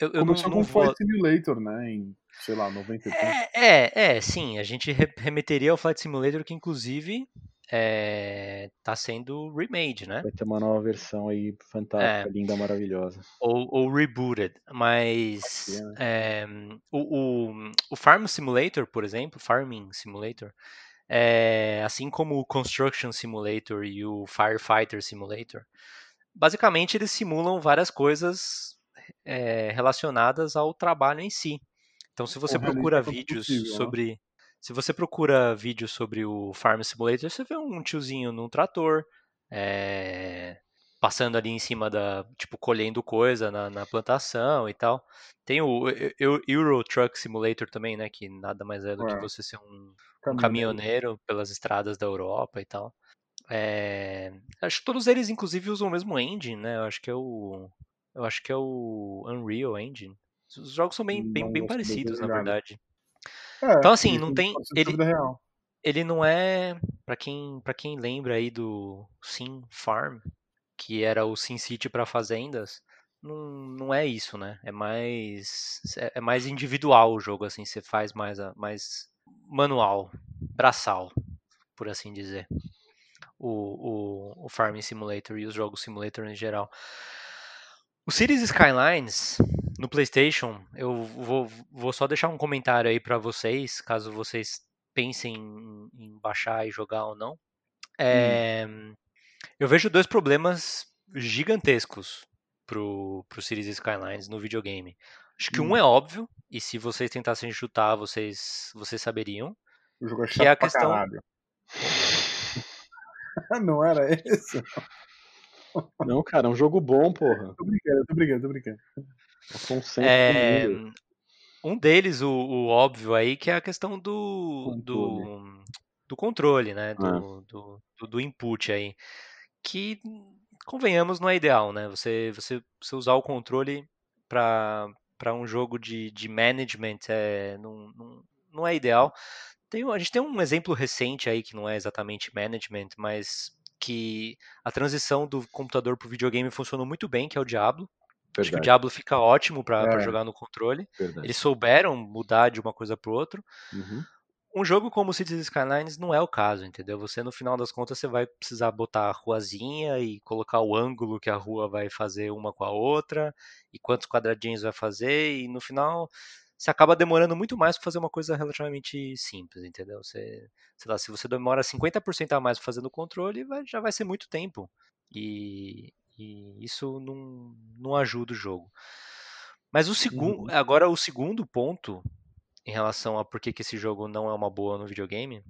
Speaker 2: Eu, eu não,
Speaker 1: Começou
Speaker 2: não
Speaker 1: com
Speaker 2: vou...
Speaker 1: Flight Simulator, né? Em, sei lá, 90 e tanto.
Speaker 2: É, é, é, sim, a gente re- remeteria ao Flight Simulator, que inclusive é, tá sendo remade, né?
Speaker 3: Vai ter uma nova versão aí fantástica,
Speaker 2: É.
Speaker 3: linda, maravilhosa.
Speaker 2: ou, ou rebooted, mas é, o, o, o Farm Simulator, por exemplo, Farming Simulator, é, assim como o Construction Simulator e o Firefighter Simulator, basicamente eles simulam várias coisas é, relacionadas ao trabalho em si. Então, se você procura
Speaker 1: quanto
Speaker 2: vídeos
Speaker 1: possível, né?
Speaker 2: sobre. Se você procura vídeos sobre o Farm Simulator, você vê um tiozinho num trator, é, passando ali em cima da. Tipo, colhendo coisa na, na plantação e tal. Tem o Eu- Eu- Euro Truck Simulator também, né? Que nada mais é do que
Speaker 1: É.
Speaker 2: você ser um, um
Speaker 1: Caminhoneiro.
Speaker 2: pelas estradas da Europa e tal. É, acho que todos eles, inclusive, usam o mesmo engine, né? Eu acho que é o. Eu acho que é o Unreal Engine. Os jogos são bem, bem,
Speaker 1: Não
Speaker 2: bem
Speaker 1: saber
Speaker 2: parecidos, na verdade.
Speaker 1: É,
Speaker 2: Então, assim, não tem- ele-. Ele não é. Pra quem, pra quem lembra aí do Sim Farm, que era o Sim City para fazendas, não, não é isso, né? É mais. É é mais individual o jogo, assim. Você faz mais, mais manual, braçal, por assim dizer. O, o, o Farming Simulator e os jogos Simulator em geral. O Cities Skylines no PlayStation, eu vou, vou só deixar um comentário aí pra vocês, caso vocês pensem em, em baixar e jogar ou não. É, Eu vejo dois problemas gigantescos pro, pro Cities Skylines no videogame. Acho que um
Speaker 1: Hum.
Speaker 2: é óbvio, e se vocês tentassem chutar, vocês, vocês saberiam.
Speaker 1: O jogo é
Speaker 2: Que é a questão-
Speaker 1: caralho. [laughs] não era esse?
Speaker 3: Não, cara, é um jogo bom, porra.
Speaker 1: Tô brincando, tô brincando, tô brincando.
Speaker 3: É um
Speaker 2: É, um deles, o, o óbvio aí, que é a questão do, do, do controle, né? Do, do, do- do input aí. Que, convenhamos, não é ideal, né? Você, você, você usar o controle para um jogo de, de management é, não, não, não é ideal. Tem, a gente tem um exemplo recente aí que não é exatamente management, mas que a transição do computador para o videogame funcionou muito bem, que é o Diablo. Acho que o
Speaker 3: Verdade,
Speaker 2: Diablo fica ótimo para
Speaker 1: É.
Speaker 2: jogar no controle.
Speaker 3: verdade.
Speaker 2: Eles souberam mudar de uma coisa para outra.
Speaker 3: Uhum.
Speaker 2: Um jogo como Cities Skylines não é o caso, entendeu? Você no final das contas você vai precisar botar a ruazinha e colocar o ângulo que a rua vai fazer uma com a outra e quantos quadradinhos vai fazer e no final você acaba demorando muito mais para fazer uma coisa relativamente simples, entendeu? Você, sei lá, se você demora 50% a mais fazer no controle, vai- já vai ser muito tempo. E, e isso não, não ajuda o jogo. Mas o segundo, agora o segundo ponto em relação a por que, que esse jogo não é uma boa no videogame,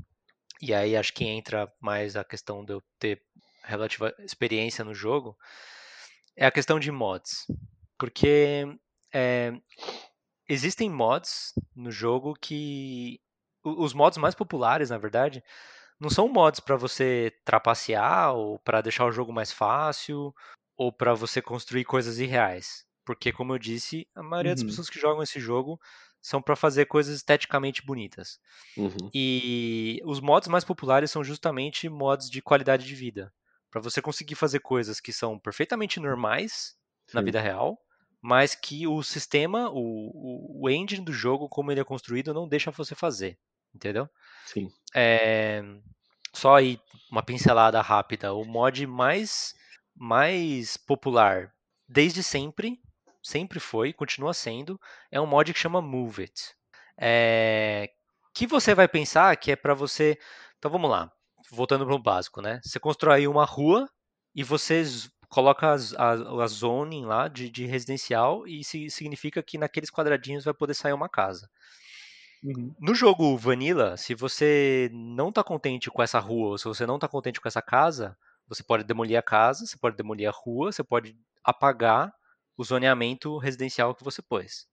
Speaker 2: e aí acho que entra mais a questão de eu ter relativa experiência no jogo, é a questão de mods. Porque é, existem mods no jogo que. Os mods mais populares, na verdade, não são mods para você trapacear ou para deixar o jogo mais fácil ou para você construir coisas irreais. Porque, como eu disse, a maioria das
Speaker 1: Uhum.
Speaker 2: pessoas que jogam esse jogo são para fazer coisas esteticamente bonitas.
Speaker 3: Uhum.
Speaker 2: E os mods mais populares são justamente mods de qualidade de vida. Para você conseguir fazer coisas que são perfeitamente normais na
Speaker 3: Sim.
Speaker 2: vida real, mas que o sistema, o, o, engine do jogo, como ele é construído, não deixa você fazer. Entendeu?
Speaker 3: Sim.
Speaker 2: É, só aí uma pincelada rápida. O mod mais, mais popular desde sempre, sempre foi, continua sendo, é um mod que chama Move It. É, que você vai pensar que é para você. Então vamos lá, voltando para o básico, né? Você constrói uma rua e você z- coloca as- a, a zoning lá de, de residencial e se- significa que naqueles quadradinhos vai poder sair uma casa.
Speaker 1: Uhum.
Speaker 2: No jogo Vanilla, se você não tá contente com essa rua, ou se você não tá contente com essa casa, você pode demolir a casa, você pode demolir a rua, você pode apagar o zoneamento residencial que você pôs.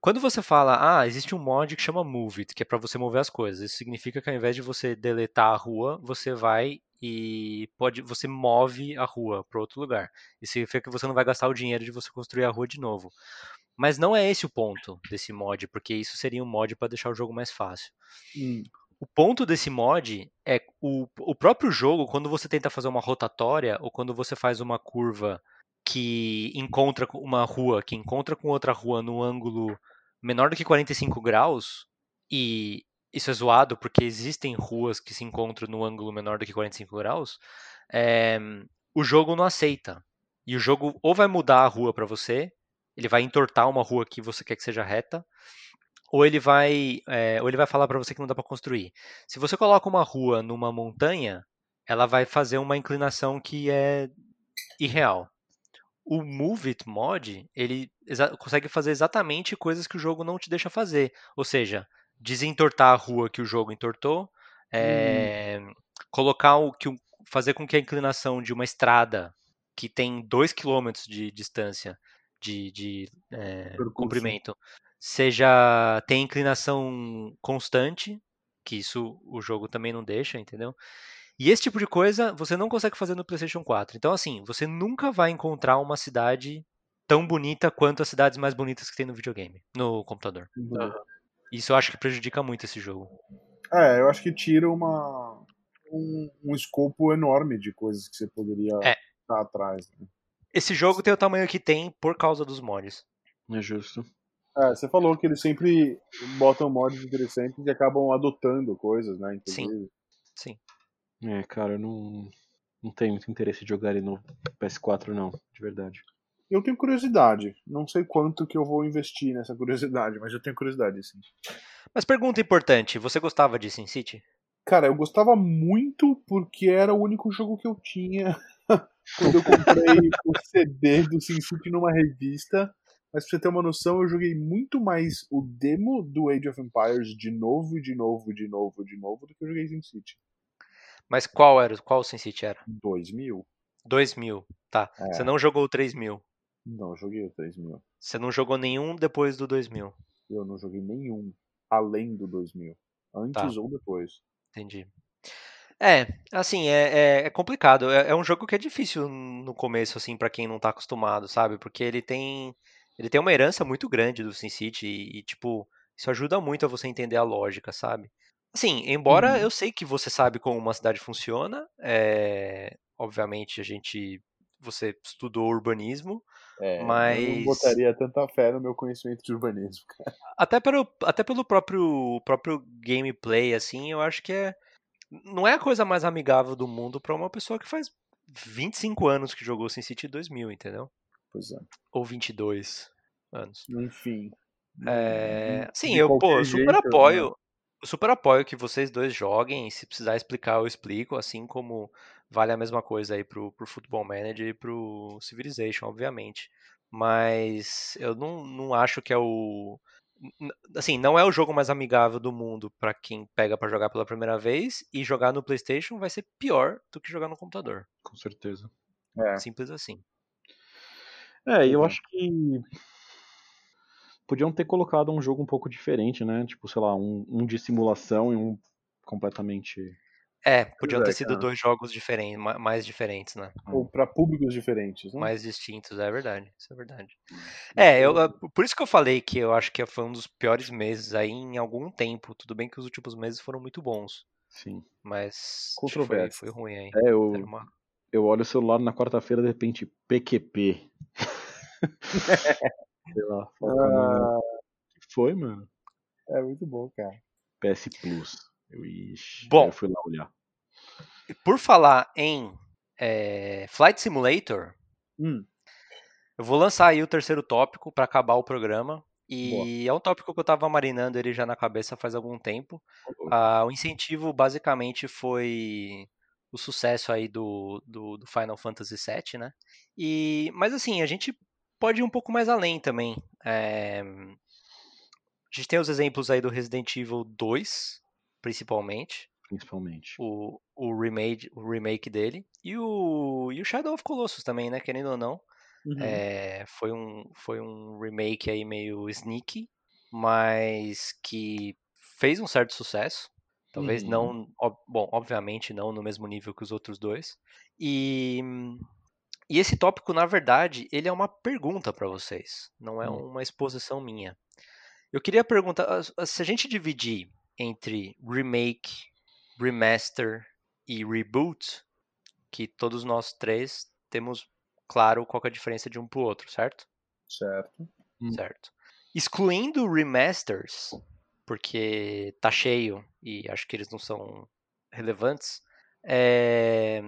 Speaker 2: Quando você fala, ah, existe um mod que chama Move It, que é para você mover as coisas. Isso significa que ao invés de você deletar a rua, você vai e pode, você move a rua para outro lugar. Isso significa que você não vai gastar o dinheiro de você construir a rua de novo. Mas não é esse o ponto desse mod, porque isso seria um mod para deixar o jogo mais fácil.
Speaker 1: Hum.
Speaker 2: O ponto desse mod é o, o próprio jogo, quando você tenta fazer uma rotatória ou quando você faz uma curva que encontra uma rua, que encontra com outra rua no ângulo menor do que 45 graus, e isso é zoado porque existem ruas que se encontram no ângulo menor do que 45 graus, é, o jogo não aceita. E o jogo ou vai mudar a rua para você, ele vai entortar uma rua que você quer que seja reta, ou ele vai, é, ou ele vai falar para você que não dá para construir. Se você coloca uma rua numa montanha, ela vai fazer uma inclinação que é irreal o Move It mod, ele consegue fazer exatamente coisas que o jogo não te deixa fazer. Ou seja, desentortar a rua que o jogo entortou, é, hum. colocar o que fazer com que a inclinação de uma estrada que tem 2 km de distância de, de é, comprimento seja tem inclinação constante, que isso o jogo também não deixa, entendeu? E esse tipo de coisa você não consegue fazer no PlayStation 4. Então, assim, você nunca vai encontrar uma cidade tão bonita quanto as cidades mais bonitas que tem no videogame, no computador. Uhum. Isso eu acho que prejudica muito esse jogo.
Speaker 1: É, eu acho que tira uma um, um escopo enorme de coisas que você poderia é. estar atrás. Né?
Speaker 2: Esse jogo tem o tamanho que tem por causa dos mods.
Speaker 3: É justo.
Speaker 1: É, você falou que eles sempre botam mods interessantes e acabam adotando coisas, né?
Speaker 2: Inclusive. Sim. Sim.
Speaker 3: É, cara, eu não, não tenho muito interesse de jogar ele no PS4, não, de verdade.
Speaker 1: Eu tenho curiosidade. Não sei quanto que eu vou investir nessa curiosidade, mas eu tenho curiosidade, sim.
Speaker 2: Mas pergunta importante, você gostava de SimCity?
Speaker 1: Cara, eu gostava muito porque era o único jogo que eu tinha [laughs] quando eu comprei o CD do SimCity numa revista. Mas pra você ter uma noção, eu joguei muito mais o demo do Age of Empires de novo, de novo, de novo, de novo, do que eu joguei SimCity.
Speaker 2: Mas qual era? Qual o SimCity era?
Speaker 1: 2000.
Speaker 2: 2000, tá. É. Você não jogou o 3000?
Speaker 1: Não, joguei o 3000.
Speaker 2: Você não jogou nenhum depois do 2000?
Speaker 1: Eu não joguei nenhum além do 2000. Antes tá. ou depois.
Speaker 2: Entendi. É, assim, é, é, é complicado. É, é, um jogo que é difícil no começo, assim, para quem não tá acostumado, sabe? Porque ele tem ele tem uma herança muito grande do SimCity e, e, tipo, isso ajuda muito a você entender a lógica, sabe? Assim, embora uhum. eu sei que você sabe como uma cidade funciona, é, obviamente a gente, você estudou urbanismo,
Speaker 1: é,
Speaker 2: mas
Speaker 1: eu não botaria tanta fé no meu conhecimento de urbanismo, cara.
Speaker 2: Até pelo, até pelo próprio, próprio gameplay, assim, eu acho que é não é a coisa mais amigável do mundo para uma pessoa que faz 25 anos que jogou SimCity 2000, entendeu?
Speaker 1: Pois é.
Speaker 2: Ou 22 anos.
Speaker 1: Enfim.
Speaker 2: É... Sim, eu pô, super jeito, apoio. Né? Eu super apoio que vocês dois joguem. Se precisar explicar, eu explico. Assim como vale a mesma coisa aí pro, pro Football Manager e pro Civilization, obviamente. Mas eu não, não acho que é o. Assim, não é o jogo mais amigável do mundo para quem pega para jogar pela primeira vez. E jogar no PlayStation vai ser pior do que jogar no computador.
Speaker 3: Com certeza.
Speaker 2: É. Simples assim.
Speaker 3: É, eu acho que podiam ter colocado um jogo um pouco diferente, né? Tipo, sei lá, um, um de simulação e um completamente.
Speaker 2: É, podiam ter sido dois jogos diferentes, mais diferentes, né?
Speaker 1: Ou para públicos diferentes, né?
Speaker 2: Mais distintos, é verdade, isso é verdade. É, eu, por isso que eu falei que eu acho que foi um dos piores meses aí em algum tempo. Tudo bem que os últimos meses foram muito bons.
Speaker 3: Sim.
Speaker 2: Mas foi, foi ruim aí.
Speaker 3: É, eu, uma... eu olho o celular na quarta-feira, de repente, PQP. [laughs] Sei lá. Ah, que foi, mano?
Speaker 1: É muito bom, cara.
Speaker 3: PS Plus. Eu, ixi,
Speaker 2: bom,
Speaker 3: eu fui lá olhar.
Speaker 2: Por falar em é, Flight Simulator,
Speaker 1: hum.
Speaker 2: eu vou lançar aí o terceiro tópico para acabar o programa. E Boa. é um tópico que eu tava marinando ele já na cabeça faz algum tempo. Ah, o incentivo basicamente foi o sucesso aí do, do, do Final Fantasy VII, né? E, mas assim, a gente pode ir um pouco mais além também. É... A gente tem os exemplos aí do Resident Evil 2, principalmente.
Speaker 3: Principalmente.
Speaker 2: O, o, remake, o remake dele. E o, e o Shadow of Colossus também, né? Querendo ou não.
Speaker 1: Uhum.
Speaker 2: É, foi, um, foi um remake aí meio sneaky, mas que fez um certo sucesso. Talvez
Speaker 3: Uhum.
Speaker 2: não, ob- bom, obviamente não no mesmo nível que os outros dois. E, e esse tópico, na verdade, ele é uma pergunta para vocês, não é
Speaker 3: Hum.
Speaker 2: uma exposição minha. Eu queria perguntar, se a gente dividir entre remake, remaster e reboot, que todos nós três temos claro qual que é a diferença de um pro outro, certo?
Speaker 1: Certo.
Speaker 3: Hum.
Speaker 2: Certo. Excluindo remasters, porque tá cheio e acho que eles não são relevantes, é,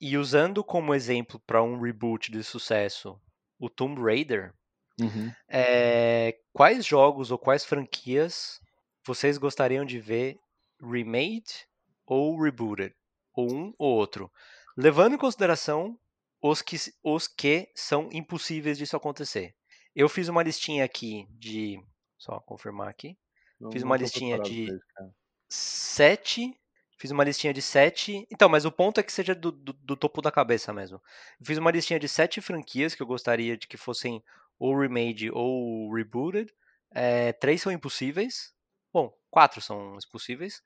Speaker 2: e usando como exemplo para um reboot de sucesso o Tomb Raider,
Speaker 3: Uhum.
Speaker 2: é, quais jogos ou quais franquias vocês gostariam de ver remade ou rebooted? Ou um ou outro. Levando em consideração os que, os que são impossíveis disso acontecer. Eu fiz uma listinha aqui de. Só confirmar aqui.
Speaker 1: Não-
Speaker 2: Fiz uma listinha de-
Speaker 1: cara.
Speaker 2: Sete. Fiz uma listinha de sete. Então, mas o ponto é que seja do, do, do topo da cabeça mesmo. Eu fiz uma listinha de sete franquias que eu gostaria de que fossem ou remade ou rebooted. É, três são impossíveis. Bom, quatro são impossíveis.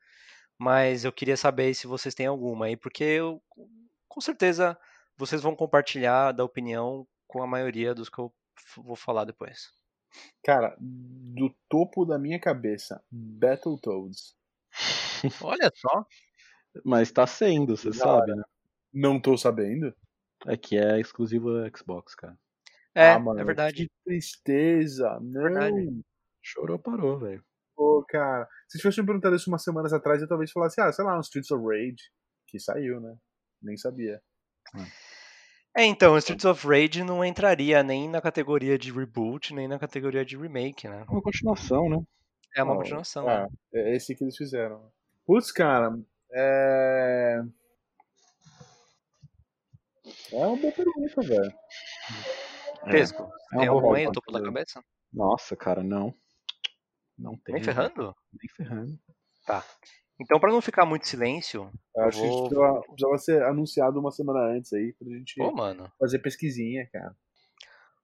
Speaker 2: Mas eu queria saber se vocês têm alguma aí, porque eu, com certeza vocês vão compartilhar da opinião com a maioria dos que eu vou falar depois.
Speaker 1: Cara, do topo da minha cabeça, Battletoads. [laughs]
Speaker 2: Olha só.
Speaker 3: Mas tá sendo, você
Speaker 1: Da
Speaker 3: sabe, né?
Speaker 1: Não tô sabendo.
Speaker 3: É que é exclusivo Xbox, cara.
Speaker 2: É,
Speaker 1: ah, mano,
Speaker 2: é verdade.
Speaker 1: Que tristeza. Não.
Speaker 2: Verdade.
Speaker 3: Chorou, parou, velho.
Speaker 1: Pô, cara. Se tivesse me perguntado isso umas semanas atrás, eu talvez falasse, ah, sei lá, um Streets of Rage. Que saiu, né? Nem sabia.
Speaker 2: É, então, Streets of Rage não entraria nem na categoria de reboot, nem na categoria de remake, né?
Speaker 3: É uma continuação, né?
Speaker 2: É uma continuação.
Speaker 1: Ah,
Speaker 2: né?
Speaker 1: é esse que eles fizeram. Putz, cara. É. É uma boa pergunta, velho.
Speaker 2: Tesco,
Speaker 3: é
Speaker 2: tem
Speaker 3: boa
Speaker 2: algum aí topo da cabeça?
Speaker 3: Nossa, cara, não. Não tem.
Speaker 2: Nem ferrando?
Speaker 3: Nem ferrando.
Speaker 2: Então, pra não ficar muito silêncio,
Speaker 1: Eu acho que
Speaker 2: vou-
Speaker 1: isso precisava, precisava ser anunciado uma semana antes aí, pra gente
Speaker 2: pô, mano.
Speaker 1: fazer pesquisinha, cara.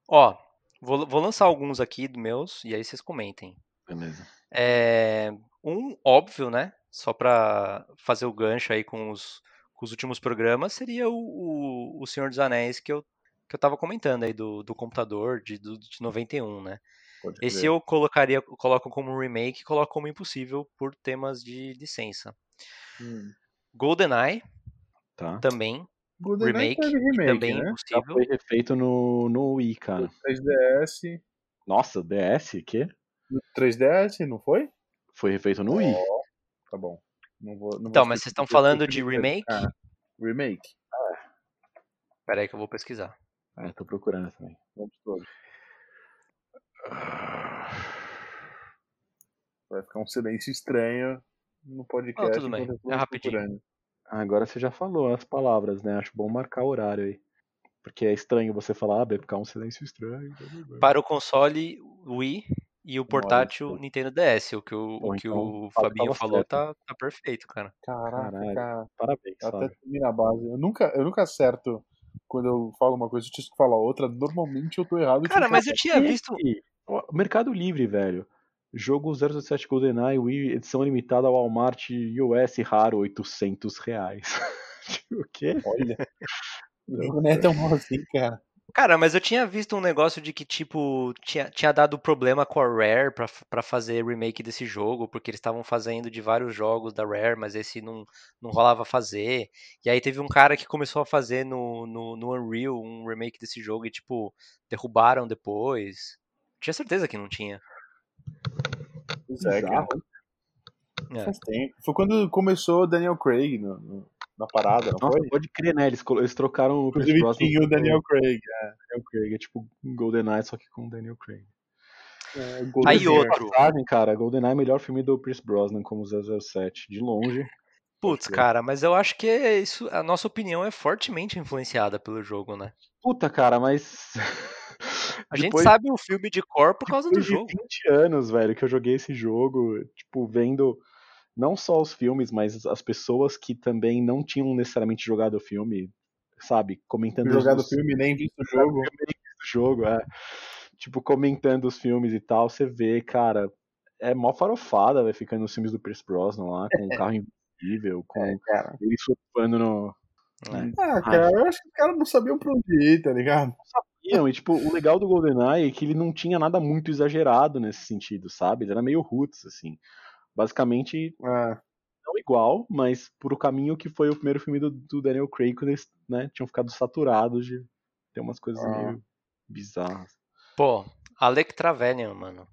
Speaker 2: Ó, vou, vou lançar alguns aqui dos meus e aí vocês comentem.
Speaker 3: Beleza.
Speaker 2: É, um óbvio, né? Só pra fazer o gancho aí com os, com os últimos programas, seria o, o, o Senhor dos Anéis que eu, que eu tava comentando aí do, do computador de, do, de 91, né?
Speaker 1: Pode
Speaker 2: Esse eu colocaria, coloco como remake e coloco como impossível por temas de licença.
Speaker 1: Hum.
Speaker 2: GoldenEye
Speaker 3: Tá.
Speaker 2: também,
Speaker 1: GoldenEye
Speaker 2: remake,
Speaker 1: remake,
Speaker 2: também
Speaker 1: né?
Speaker 3: Já
Speaker 2: impossível.
Speaker 3: foi refeito no, no Wii, cara.
Speaker 1: 3DS.
Speaker 3: Nossa, DS? Que?
Speaker 1: No 3DS, não foi?
Speaker 3: Foi refeito no Wii.
Speaker 1: Tá bom. Não vou, não vou
Speaker 2: Então, mas vocês estão falando de remake?
Speaker 1: Ah, remake.
Speaker 2: Pera aí que eu vou pesquisar.
Speaker 3: É, tô procurando também.
Speaker 1: Vamos todos. Vai ficar um silêncio estranho no podcast.
Speaker 2: Não, tudo bem.
Speaker 1: eu
Speaker 2: É rapidinho.
Speaker 1: procurando.
Speaker 3: Agora você já falou as palavras, né? Acho bom marcar o horário aí. Porque é estranho você falar, ah, vai ficar um silêncio estranho.
Speaker 2: Para o console Wii e o portátil
Speaker 1: Nossa.
Speaker 2: Nintendo DS. O que o,
Speaker 3: Bom,
Speaker 2: o, que
Speaker 3: então,
Speaker 2: o Fabinho falou
Speaker 3: certo.
Speaker 2: tá, tá perfeito, cara.
Speaker 1: Caraca, cara.
Speaker 3: Parabéns,
Speaker 1: Até
Speaker 3: Fábio.
Speaker 1: termina a base. Eu nunca, eu nunca acerto quando eu falo uma coisa e o que fala outra. Normalmente eu tô errado.
Speaker 2: Cara, mas eu
Speaker 1: certo.
Speaker 2: tinha visto.
Speaker 3: Mercado Livre, velho. Jogo 007 GoldenEye Wii, edição limitada ao Walmart US raro, 800 reais. [laughs] Tipo, o quê?
Speaker 1: Olha. [laughs] O jogo não é tão bom assim, cara.
Speaker 2: Cara, mas eu tinha visto um negócio de que, tipo, tinha, tinha dado problema com a Rare pra, pra fazer remake desse jogo, porque eles estavam fazendo de vários jogos da Rare, mas esse não, não rolava fazer. E aí teve um cara que começou a fazer no, no, no Unreal um remake desse jogo e, tipo, derrubaram depois. Tinha certeza que não tinha.
Speaker 1: Pois é, cara.
Speaker 2: É.
Speaker 1: Faz tempo. Foi quando começou o Daniel Craig no- no- na parada, não
Speaker 3: Nossa,
Speaker 1: foi?
Speaker 3: pode crer, né? Eles, eles trocaram o
Speaker 1: Inclusive
Speaker 3: Brosnan
Speaker 1: tinha o Daniel Craig.
Speaker 3: Daniel Craig. É tipo GoldenEye, só que com o Daniel Craig.
Speaker 1: É, o
Speaker 2: Aí
Speaker 1: Golden
Speaker 2: outro.
Speaker 3: Passagem, cara, GoldenEye é o melhor filme do Pierce Brosnan como 007, de longe.
Speaker 2: Putz, cara, mas eu acho que é isso, a nossa opinião é fortemente influenciada pelo jogo, né?
Speaker 3: Puta, cara, mas...
Speaker 2: A gente
Speaker 3: Depois-
Speaker 2: sabe o filme de cor por causa do
Speaker 3: Depois de
Speaker 2: jogo.
Speaker 3: 20 anos, velho, que eu joguei esse jogo, tipo, vendo não só os filmes, mas as pessoas que também não tinham necessariamente jogado o filme, sabe, comentando
Speaker 1: Jogado o
Speaker 3: os-
Speaker 1: filme, nem visto o jogo.
Speaker 3: do jogo, é. Tipo, comentando os filmes e tal, você vê, cara, é mó farofada, vai ficando nos filmes do Pierce Brosnan lá, com o carro invisível, com
Speaker 1: É,
Speaker 3: ele surfando no.
Speaker 2: É.
Speaker 1: Ah, cara, eu acho que os caras não sabiam pra onde ir, tá ligado?
Speaker 3: Sabiam, e tipo, o legal do GoldenEye é que ele não tinha nada muito exagerado nesse sentido, sabe? Ele era meio roots, assim. Basicamente,
Speaker 1: É.
Speaker 3: não igual, mas por o caminho que foi o primeiro filme do, do Daniel Craig, quando eles né, tinham ficado saturados de ter umas coisas
Speaker 1: Ah.
Speaker 3: meio bizarras.
Speaker 2: Pô, Alec Trevelyan, mano.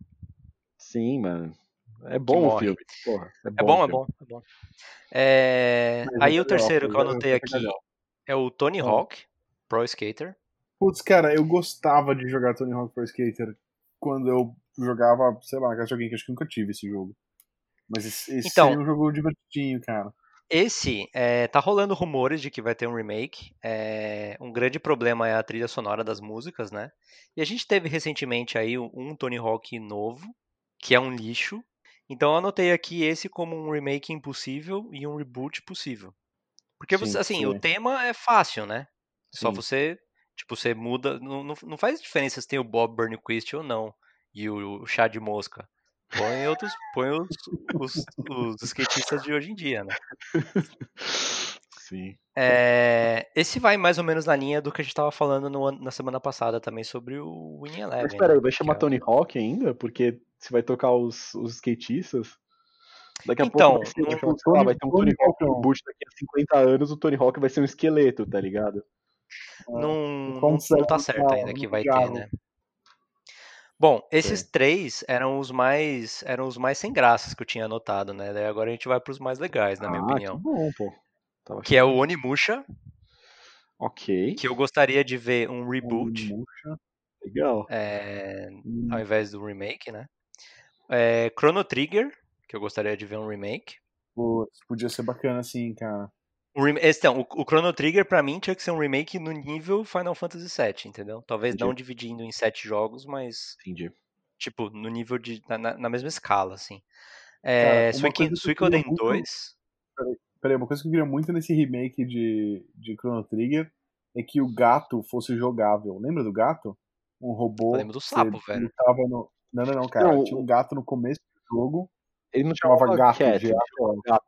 Speaker 3: Sim, mano. É bom o
Speaker 2: morre.
Speaker 3: filme. Porra, é bom,
Speaker 2: É bom,
Speaker 3: o
Speaker 2: é
Speaker 3: filme.
Speaker 2: bom, é bom. É,
Speaker 1: Mas
Speaker 2: Aí
Speaker 1: é
Speaker 2: o terceiro que eu anotei
Speaker 1: é
Speaker 2: aqui é o Tony
Speaker 1: Ah.
Speaker 2: Hawk, Pro Skater.
Speaker 1: Putz, cara, eu gostava de jogar Tony Hawk Pro Skater quando eu jogava, sei lá, com alguém que acho que nunca tive esse jogo. Mas esse, esse
Speaker 2: Então-
Speaker 1: seria um jogo divertidinho, cara.
Speaker 2: Esse, é, tá rolando rumores de que vai ter um remake. É, um grande problema é a trilha sonora das músicas, né? E a gente teve recentemente aí um Tony Hawk novo, que é um lixo. Então eu anotei aqui esse como um remake impossível e um reboot possível. Porque você,
Speaker 3: Sim,
Speaker 2: assim,
Speaker 1: sim.
Speaker 2: o tema é fácil, né? Só
Speaker 3: Sim.
Speaker 2: você, tipo, você muda, não, não, não faz diferença se tem o Bob Burnquist ou não e o, o chá de mosca. Põe outros, põe os, os, os skatistas de hoje em dia, né? [laughs]
Speaker 3: Sim.
Speaker 2: É, esse vai mais ou menos na linha do que a gente tava falando no na semana passada também sobre o Winning Eleven.
Speaker 3: Mas peraí,
Speaker 2: né?
Speaker 3: vai chamar
Speaker 2: é-
Speaker 3: Tony Hawk ainda? Porque você vai tocar os, os skatistas? Daqui a
Speaker 2: Então,
Speaker 3: pouco vai, ser,
Speaker 2: não-
Speaker 3: sei lá, vai ter um
Speaker 1: Tony
Speaker 3: Tony Hawk
Speaker 1: não.
Speaker 3: reboot daqui a 50 anos, o Tony Hawk vai ser um esqueleto, tá ligado?
Speaker 2: Não, não,
Speaker 1: Como
Speaker 2: não
Speaker 1: será
Speaker 2: tá certo
Speaker 1: tá
Speaker 2: ainda que
Speaker 1: no
Speaker 2: vai ter, né? Bom, esses três eram os mais eram os mais sem graças que eu tinha anotado, né? Daí agora a gente vai pros mais legais, na minha
Speaker 3: ah,
Speaker 2: opinião.
Speaker 3: que bom, pô. Tava
Speaker 2: Que é o Onimusha,
Speaker 3: Ok.
Speaker 2: que eu gostaria de ver um reboot,
Speaker 1: Murcha.
Speaker 3: Legal.
Speaker 2: é,
Speaker 1: Hum,
Speaker 2: ao invés do remake, né? É, Chrono Trigger, que eu gostaria de ver um remake.
Speaker 1: Putz, podia ser bacana assim, cara.
Speaker 2: O, então, o, o Chrono Trigger, pra mim, tinha que ser um remake no nível Final Fantasy VII, entendeu? Talvez não
Speaker 3: Entendi.
Speaker 2: dividindo em sete jogos, mas,
Speaker 3: Entendi.
Speaker 2: tipo, no nível de. na, na- mesma escala, assim.
Speaker 1: Cara,
Speaker 2: É,
Speaker 1: uma
Speaker 2: Suicoden
Speaker 1: coisa que eu queria
Speaker 2: Suicoden
Speaker 1: muito-
Speaker 2: 2.
Speaker 1: Peraí, uma coisa que eu queria muito nesse remake de, de Chrono Trigger é que o gato fosse jogável. Lembra do gato? Um robô.
Speaker 2: Eu lembro do
Speaker 1: que
Speaker 2: sapo, velho.
Speaker 1: lutava No... Não, não, não, cara.
Speaker 3: Não,
Speaker 1: Tinha um gato no começo do jogo.
Speaker 3: Ele não
Speaker 1: Chamava
Speaker 3: chamava
Speaker 1: gato,
Speaker 3: Cat, ele chamava gato.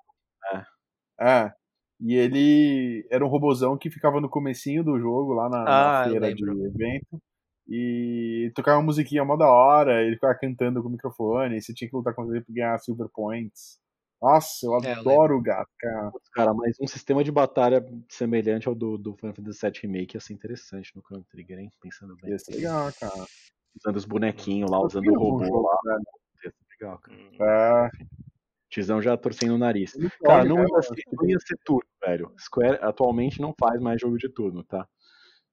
Speaker 1: É. E ele era um robozão que ficava no comecinho do jogo, lá na, na
Speaker 2: Ah, eu
Speaker 1: feira de evento. E tocava uma musiquinha mó da hora, ele ficava cantando com o microfone, e você tinha que lutar contra ele pra ganhar Silver Points. Nossa, eu
Speaker 2: É, eu
Speaker 1: adoro o gato, cara.
Speaker 3: Cara, mas um sistema de batalha semelhante ao do, do Final Fantasy VII Remake ia ser interessante no Chrono Trigger, hein? Pensando bem.
Speaker 1: Ia ser legal, cara.
Speaker 3: Usando os bonequinhos lá, usando
Speaker 1: Eu
Speaker 3: o robô
Speaker 1: jogo,
Speaker 3: lá.
Speaker 1: velho.
Speaker 3: Ia ser legal, cara.
Speaker 2: Hum,
Speaker 1: É,
Speaker 3: Tizão já torcendo o nariz. Cara, não
Speaker 1: né,
Speaker 3: ia, ser, não ia ser turno, velho. Square atualmente não faz mais jogo de turno, tá?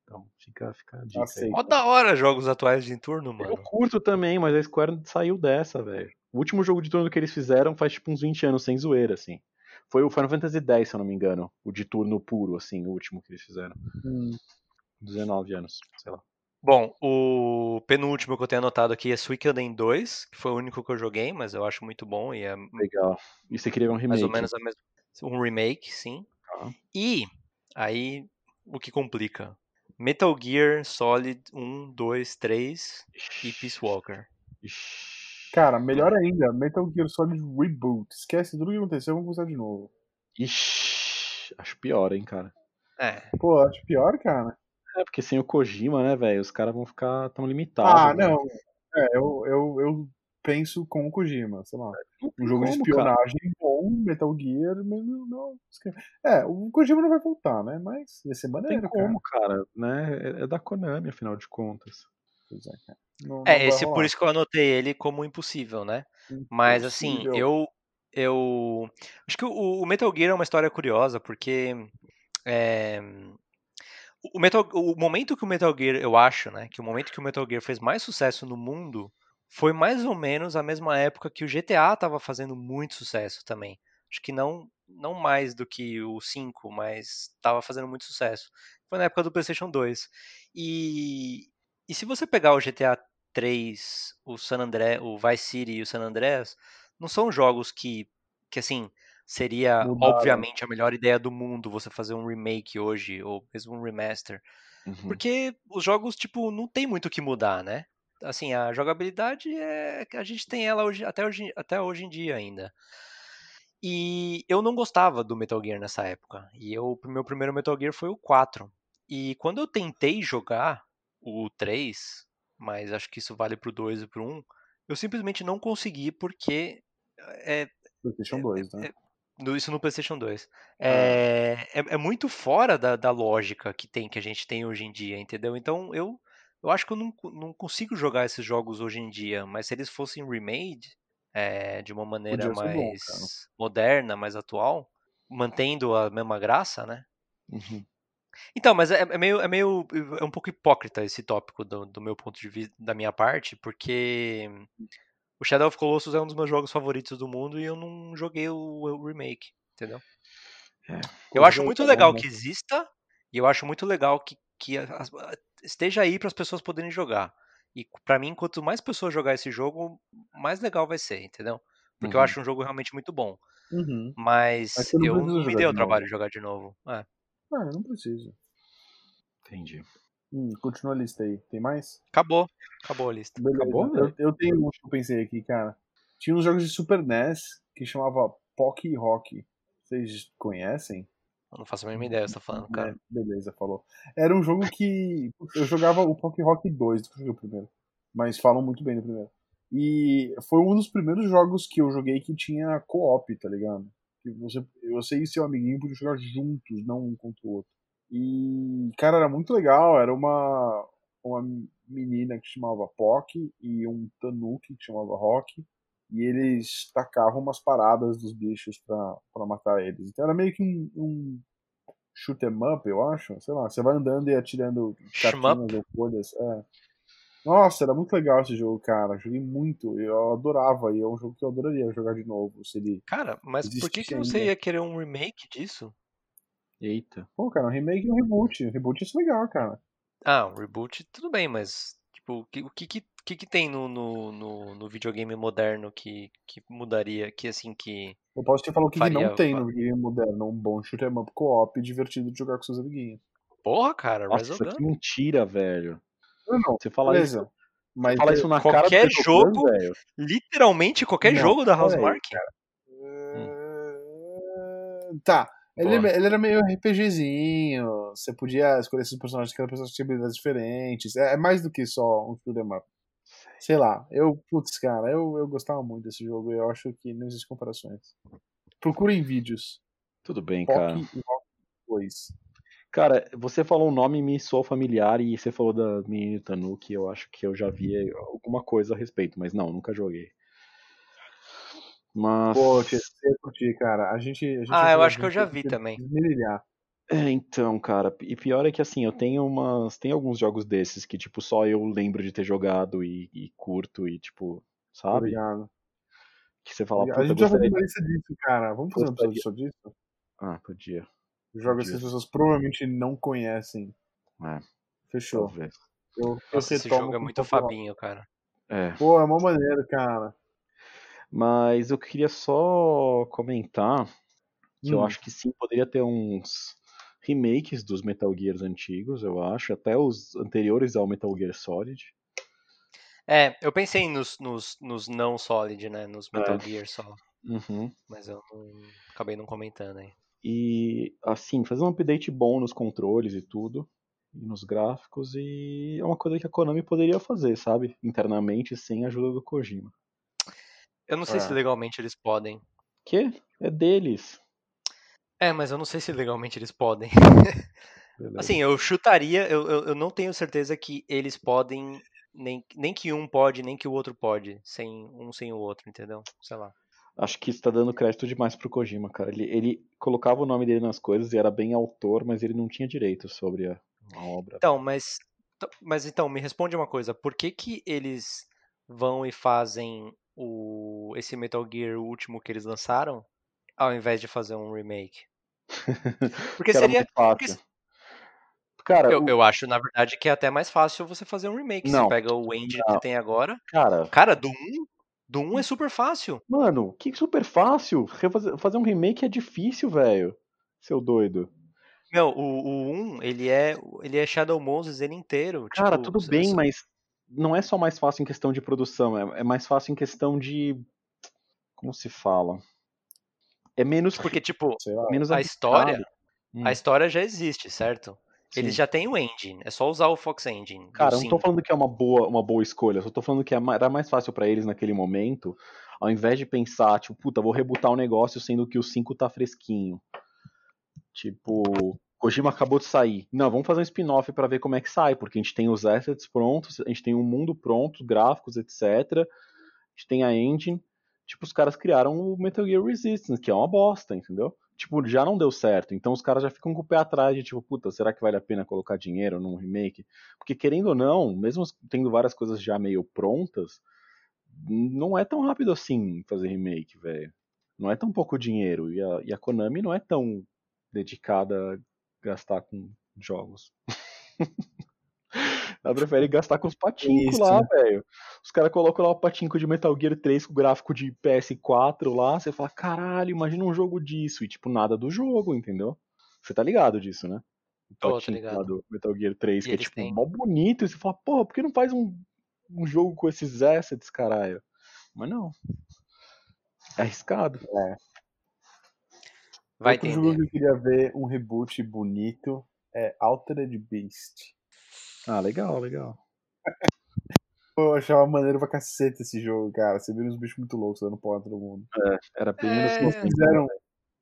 Speaker 3: Então fica, fica a dica.
Speaker 2: Mó da hora jogos atuais de turno,
Speaker 3: Eu
Speaker 2: mano.
Speaker 3: curto também, mas a Square saiu dessa, velho. O último jogo de turno que eles fizeram faz tipo uns 20 anos, sem zoeira, assim. Foi o Final Fantasy X, se eu não me engano. O de turno puro, assim, o último que eles fizeram.
Speaker 1: Hum,
Speaker 3: 19 anos, sei lá.
Speaker 2: Bom, o penúltimo que eu tenho anotado aqui é Suicoden 2, que foi o único que eu joguei, mas eu acho muito bom e é
Speaker 3: Legal. E você queria um remake?
Speaker 2: mais ou menos a mesma. Um remake, sim.
Speaker 3: Tá.
Speaker 2: E aí o que complica? Metal Gear Solid 1, 2, 3 e Peace Walker.
Speaker 3: Ixi.
Speaker 1: Cara, melhor ainda, Metal Gear Solid Reboot. Esquece tudo o que aconteceu, vamos começar de novo.
Speaker 3: Ixi. Acho pior, hein, cara.
Speaker 2: É,
Speaker 1: Pô, acho pior, cara.
Speaker 3: É, porque sem o Kojima, né, velho, os caras vão ficar tão limitados.
Speaker 1: Ah,
Speaker 3: né?
Speaker 1: não. É, eu, eu, eu penso com o Kojima, sei lá. Um jogo de
Speaker 3: como, cara.
Speaker 1: espionagem bom, Metal Gear, mas não, não. É, o Kojima não vai voltar, né? Mas ia ser
Speaker 3: Não tem
Speaker 1: maneiro, cara.
Speaker 3: como, cara, né? É- É da Konami, afinal de contas.
Speaker 1: Pois é, cara. Não-
Speaker 2: é esse
Speaker 1: rolar.
Speaker 2: por isso que eu anotei ele como impossível, né? Mas assim,
Speaker 1: Impossível.
Speaker 2: eu eu acho que o, o Metal Gear é uma história curiosa porque é, o Metal, o momento que o Metal Gear, eu acho, né, que o momento que o Metal Gear fez mais sucesso no mundo foi mais ou menos a mesma época que o GTA estava fazendo muito sucesso também. Acho que não não mais do que o 5, mas estava fazendo muito sucesso. Foi na época do PlayStation 2. E e se você pegar o GTA 3, o San André, o Vice City e o San Andreas, não são jogos que, que assim, seria,
Speaker 1: Mudaram.
Speaker 2: obviamente, a melhor ideia do mundo você fazer um remake hoje, ou mesmo um remaster.
Speaker 3: Uhum.
Speaker 2: Porque os jogos, tipo, não tem muito o que mudar, né? Assim, a jogabilidade é. A gente tem ela hoje, até, hoje, até hoje em dia ainda. E eu não gostava do Metal Gear nessa época. E eu, o meu primeiro Metal Gear foi o 4. E quando eu tentei jogar o 3, mas acho que isso vale pro 2 e pro 1, eu simplesmente não consegui porque. É,
Speaker 1: PlayStation 2, né?
Speaker 2: no- isso no PlayStation 2.
Speaker 1: Ah.
Speaker 2: É, é, é muito fora da, da lógica que tem que a gente tem hoje em dia, entendeu? Então eu, eu acho que eu não, não consigo jogar esses jogos hoje em dia, mas se eles fossem remade é, de uma maneira
Speaker 1: bom,
Speaker 2: mais
Speaker 1: cara.
Speaker 2: moderna, mais atual, mantendo a mesma graça, né?
Speaker 3: Uhum.
Speaker 2: Então, mas é, é meio, é meio, é um pouco hipócrita esse tópico do, do meu ponto de vista, da minha parte, porque o Shadow of Colossus é um dos meus jogos favoritos do mundo e eu não joguei o, o remake, entendeu? Eu acho muito legal que exista e eu acho muito legal que, que as- esteja aí para as pessoas poderem jogar. E pra mim, quanto mais pessoas jogar esse jogo, mais legal vai ser, entendeu? Porque eu
Speaker 3: Uhum.
Speaker 2: acho um jogo realmente muito bom.
Speaker 1: Uhum.
Speaker 2: Mas,
Speaker 1: Mas
Speaker 2: eu não me dei o trabalho de jogar de novo. É.
Speaker 1: Ah, não precisa.
Speaker 3: Entendi.
Speaker 1: Hum, continua a lista aí. Tem mais?
Speaker 2: Acabou. Acabou a lista.
Speaker 1: Beleza.
Speaker 3: Acabou,
Speaker 1: eu,
Speaker 3: velho?
Speaker 1: eu tenho um que eu pensei aqui, cara. Tinha uns jogos de Super NES que chamava Pocky Rock. Vocês conhecem?
Speaker 2: Eu não faço a mínima ideia do que você tá falando, cara.
Speaker 1: É, beleza, falou. Era um jogo que. Eu jogava o Pocky Rock 2, que eu joguei o primeiro. Mas falam muito bem do primeiro. E foi um dos primeiros jogos que eu joguei que tinha co-op, tá ligado? Que você, você e seu amiguinho podiam jogar juntos, não um contra o outro. E, cara, era muito legal. Era uma, uma menina que chamava Pock e um Tanuki que chamava Rock. E eles tacavam umas paradas dos bichos pra, pra matar eles. Então era meio que um, um shoot 'em up, eu acho. Sei lá, você vai andando e atirando cartinhas ou folhas. É. Nossa, era muito legal esse jogo, cara. Joguei muito. Eu adorava. E é um jogo que eu adoraria jogar de novo. Se ele.
Speaker 2: Cara, mas por que, que você ia querer um remake disso?
Speaker 3: Eita.
Speaker 1: Pô, cara, um remake e um reboot. Um reboot isso é legal, cara.
Speaker 2: Ah, um reboot, tudo bem, mas tipo, o que, o que, que, que que tem no, no, no, no videogame moderno que, que mudaria, que assim, que...
Speaker 1: Eu posso te falar o que, que
Speaker 2: Faria-
Speaker 1: não tem no videogame moderno. Um bom shoot 'em up co-op divertido de jogar com seus amiguinhos.
Speaker 2: Porra, cara,
Speaker 3: Nossa, que mentira, velho.
Speaker 1: Não, não.
Speaker 3: Você fala isso,
Speaker 1: Beleza. Mas
Speaker 3: fala
Speaker 1: é-
Speaker 3: isso na cara do
Speaker 2: qualquer
Speaker 3: Resogun,
Speaker 2: jogo-
Speaker 3: velho.
Speaker 2: Literalmente qualquer
Speaker 1: Não,
Speaker 2: jogo da
Speaker 1: peraí,
Speaker 2: Housemark?
Speaker 1: Eh, Tá. Ele,
Speaker 2: Boa.
Speaker 1: ele era meio RPGzinho. Você podia escolher esses personagens, cada personagem tinha habilidades diferentes. É, é mais do que só um shoot 'em up. Sei lá, eu, putz, cara, eu, eu gostava muito desse jogo. Eu acho que não existe comparações. Procurem vídeos.
Speaker 3: Tudo bem, cara.
Speaker 1: E Rock 2.
Speaker 3: Cara, você falou um nome me soou familiar e você falou da menina Tanuki, eu acho que eu já vi alguma coisa a respeito, mas não, nunca joguei. Mas.
Speaker 1: Pô, ia curtir, cara. A gente. A gente
Speaker 2: Ah, eu acho que eu já vi também.
Speaker 1: esmerilhar.
Speaker 3: É, então, cara, e pior é que assim, eu tenho umas. Tem alguns jogos desses que, tipo, só eu lembro de ter jogado e, e curto e, tipo, sabe?
Speaker 1: ligado?
Speaker 3: Que você fala,
Speaker 1: a
Speaker 3: puta,
Speaker 1: gente já fez uma lista disso, cara. Vamos fazer um episódio disso?
Speaker 3: Ah, podia.
Speaker 1: Jogos que as pessoas provavelmente não conhecem.
Speaker 3: É,
Speaker 1: Fechou.
Speaker 3: talvez.
Speaker 1: Eu, eu
Speaker 2: Nossa, esse jogo é muito. Fabinho, cara.
Speaker 3: É.
Speaker 1: Pô, é uma maneira, cara.
Speaker 3: Mas eu queria só comentar que eu
Speaker 1: Hum.
Speaker 3: acho que sim, poderia ter uns remakes dos Metal Gears antigos, eu acho, até os anteriores ao Metal Gear Solid.
Speaker 2: É, eu pensei nos, nos, nos não Solid, né? Nos Metal
Speaker 3: É.
Speaker 2: Gear só.
Speaker 3: Uhum.
Speaker 2: Mas eu não- acabei não comentando aí.
Speaker 3: E assim, fazer um update bom nos controles e tudo, e nos gráficos, e é uma coisa que a Konami poderia fazer, sabe? Internamente, sem a ajuda do Kojima.
Speaker 2: Eu não sei se
Speaker 1: É.
Speaker 2: legalmente eles podem.
Speaker 3: Que? É deles.
Speaker 2: É, mas eu não sei se legalmente eles podem. [laughs] Assim, eu chutaria, eu, eu, eu não tenho certeza que eles podem, nem, nem que um pode, nem que o outro pode, sem um sem o outro, entendeu? Sei lá.
Speaker 3: Acho que está dando crédito demais pro Kojima, cara. Ele, ele colocava o nome dele nas coisas e era bem autor, mas ele não tinha direito sobre a, a obra.
Speaker 2: Então, mas, mas então, me responde uma coisa, por que que eles vão e fazem o, esse Metal Gear último que eles lançaram, ao invés de fazer um remake? [laughs] Porque seria,
Speaker 3: fácil. Cara,
Speaker 2: eu,
Speaker 3: o-
Speaker 2: eu acho, na verdade, que é até mais fácil você fazer um remake.
Speaker 3: Não.
Speaker 2: Você pega o engine que
Speaker 3: Não.
Speaker 2: você tem agora,
Speaker 3: cara,
Speaker 2: cara, do 1, Do 1 é super fácil.
Speaker 3: Mano, que super fácil. Fazer um remake é difícil, velho. Seu doido.
Speaker 2: Meu, o, o 1, ele é, ele é Shadow Moses ele inteiro.
Speaker 3: Cara,
Speaker 2: tipo,
Speaker 3: tudo bem, mas não é só mais fácil em questão de produção, é, é mais fácil em questão de. Como se fala? É menos.
Speaker 2: Porque, tipo,
Speaker 3: menos
Speaker 2: a história,
Speaker 3: Hum,
Speaker 2: a história já existe, certo? Eles
Speaker 3: sim.
Speaker 2: já têm o engine, é só usar o Fox Engine.
Speaker 3: Cara, eu não tô
Speaker 2: 5.
Speaker 3: falando que é uma boa, uma boa escolha, só tô falando que é era mais fácil pra eles naquele momento, ao invés de pensar, tipo, puta, vou rebutar o negócio sendo que o 5 tá fresquinho. Tipo, Kojima acabou de sair. Não, vamos fazer um spin-off pra ver como é que sai, porque a gente tem os assets prontos, a gente tem um mundo pronto, gráficos, etc. A gente tem a engine. Tipo, os caras criaram o Metal Gear Resistance, que é uma bosta, entendeu? Tipo, já não deu certo. Então os caras já ficam com o pé atrás de tipo, puta, será que vale a pena colocar dinheiro num remake? Porque querendo ou não, mesmo tendo várias coisas já meio prontas, não é tão rápido assim fazer remake, velho. Não é tão pouco dinheiro. E a, e a Konami não é tão dedicada a gastar com jogos. [laughs] Ela prefere gastar com os patincos
Speaker 1: Isso,
Speaker 3: lá, velho. Os caras colocam lá o patinco de Metal Gear 3 com o gráfico de PS4 lá, você fala, caralho, imagina um jogo disso. E tipo, nada do jogo, entendeu? Você tá ligado disso, né? O patinco
Speaker 2: ligado.
Speaker 3: lá do Metal Gear 3,
Speaker 2: E
Speaker 3: que é tipo,
Speaker 2: têm.
Speaker 3: mó bonito. E você fala, porra, por que não faz um, um jogo com esses assets, caralho? Mas não. É arriscado.
Speaker 2: Vai
Speaker 1: Outro jogo que eu queria ver um reboot bonito é Altered Beast.
Speaker 3: Ah, legal, legal.
Speaker 1: Pô, Eu achava maneiro pra caceta esse jogo, cara. Você vira uns bichos muito loucos dando porra a todo mundo.
Speaker 3: Era bem
Speaker 2: É.
Speaker 3: menos
Speaker 1: Eles
Speaker 3: inocente.
Speaker 1: fizeram,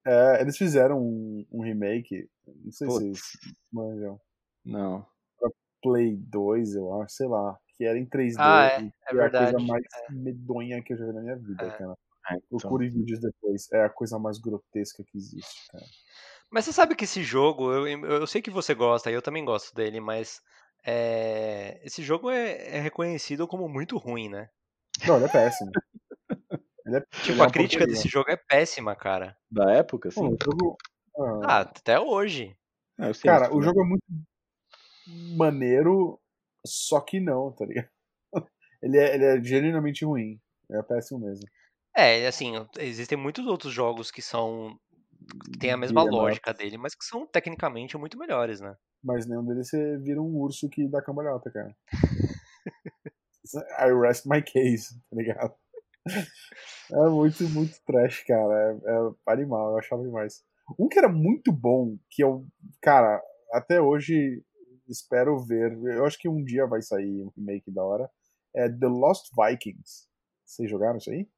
Speaker 1: é, eles fizeram um, um remake, não sei se
Speaker 3: Putz.
Speaker 1: vocês manjam,
Speaker 3: Não.
Speaker 1: Play 2, eu acho, sei lá, que era em 3D.
Speaker 2: Ah, é,
Speaker 1: e
Speaker 2: é
Speaker 1: que a
Speaker 2: verdade.
Speaker 1: coisa mais medonha que eu já vi na minha vida,
Speaker 2: É.
Speaker 1: cara.
Speaker 3: Ah, então.
Speaker 1: Procure vídeos depois. É a coisa mais grotesca que existe, cara.
Speaker 2: Mas você sabe que esse jogo, eu, eu sei que você gosta, eu também gosto dele, mas é, esse jogo é, é reconhecido como muito ruim, né?
Speaker 1: Não, ele é péssimo. Ele é, [laughs] ele
Speaker 2: Tipo,
Speaker 1: é
Speaker 2: a crítica
Speaker 1: porcaria.
Speaker 2: desse jogo é péssima, cara.
Speaker 3: Da época, assim?
Speaker 1: o jogo. ah,
Speaker 2: Ah, até hoje.
Speaker 3: Ah, eu sei,
Speaker 1: cara, o jogo é muito maneiro, só que não, tá ligado? [laughs] Ele é, ele é genuinamente ruim. É péssimo mesmo.
Speaker 2: É, assim, existem muitos outros jogos que são. Tem a mesma lógica dele, mas que são tecnicamente muito melhores, né?
Speaker 1: Mas nenhum deles você vira um urso que dá cambalhota, cara. [laughs] I rest my case, tá ligado? É muito, muito trash, cara. É, é animal, eu achava demais. Um que era muito bom, que eu, cara, até hoje espero ver. Eu acho que um dia vai sair um remake da hora. É The Lost Vikings. Vocês jogaram isso aí?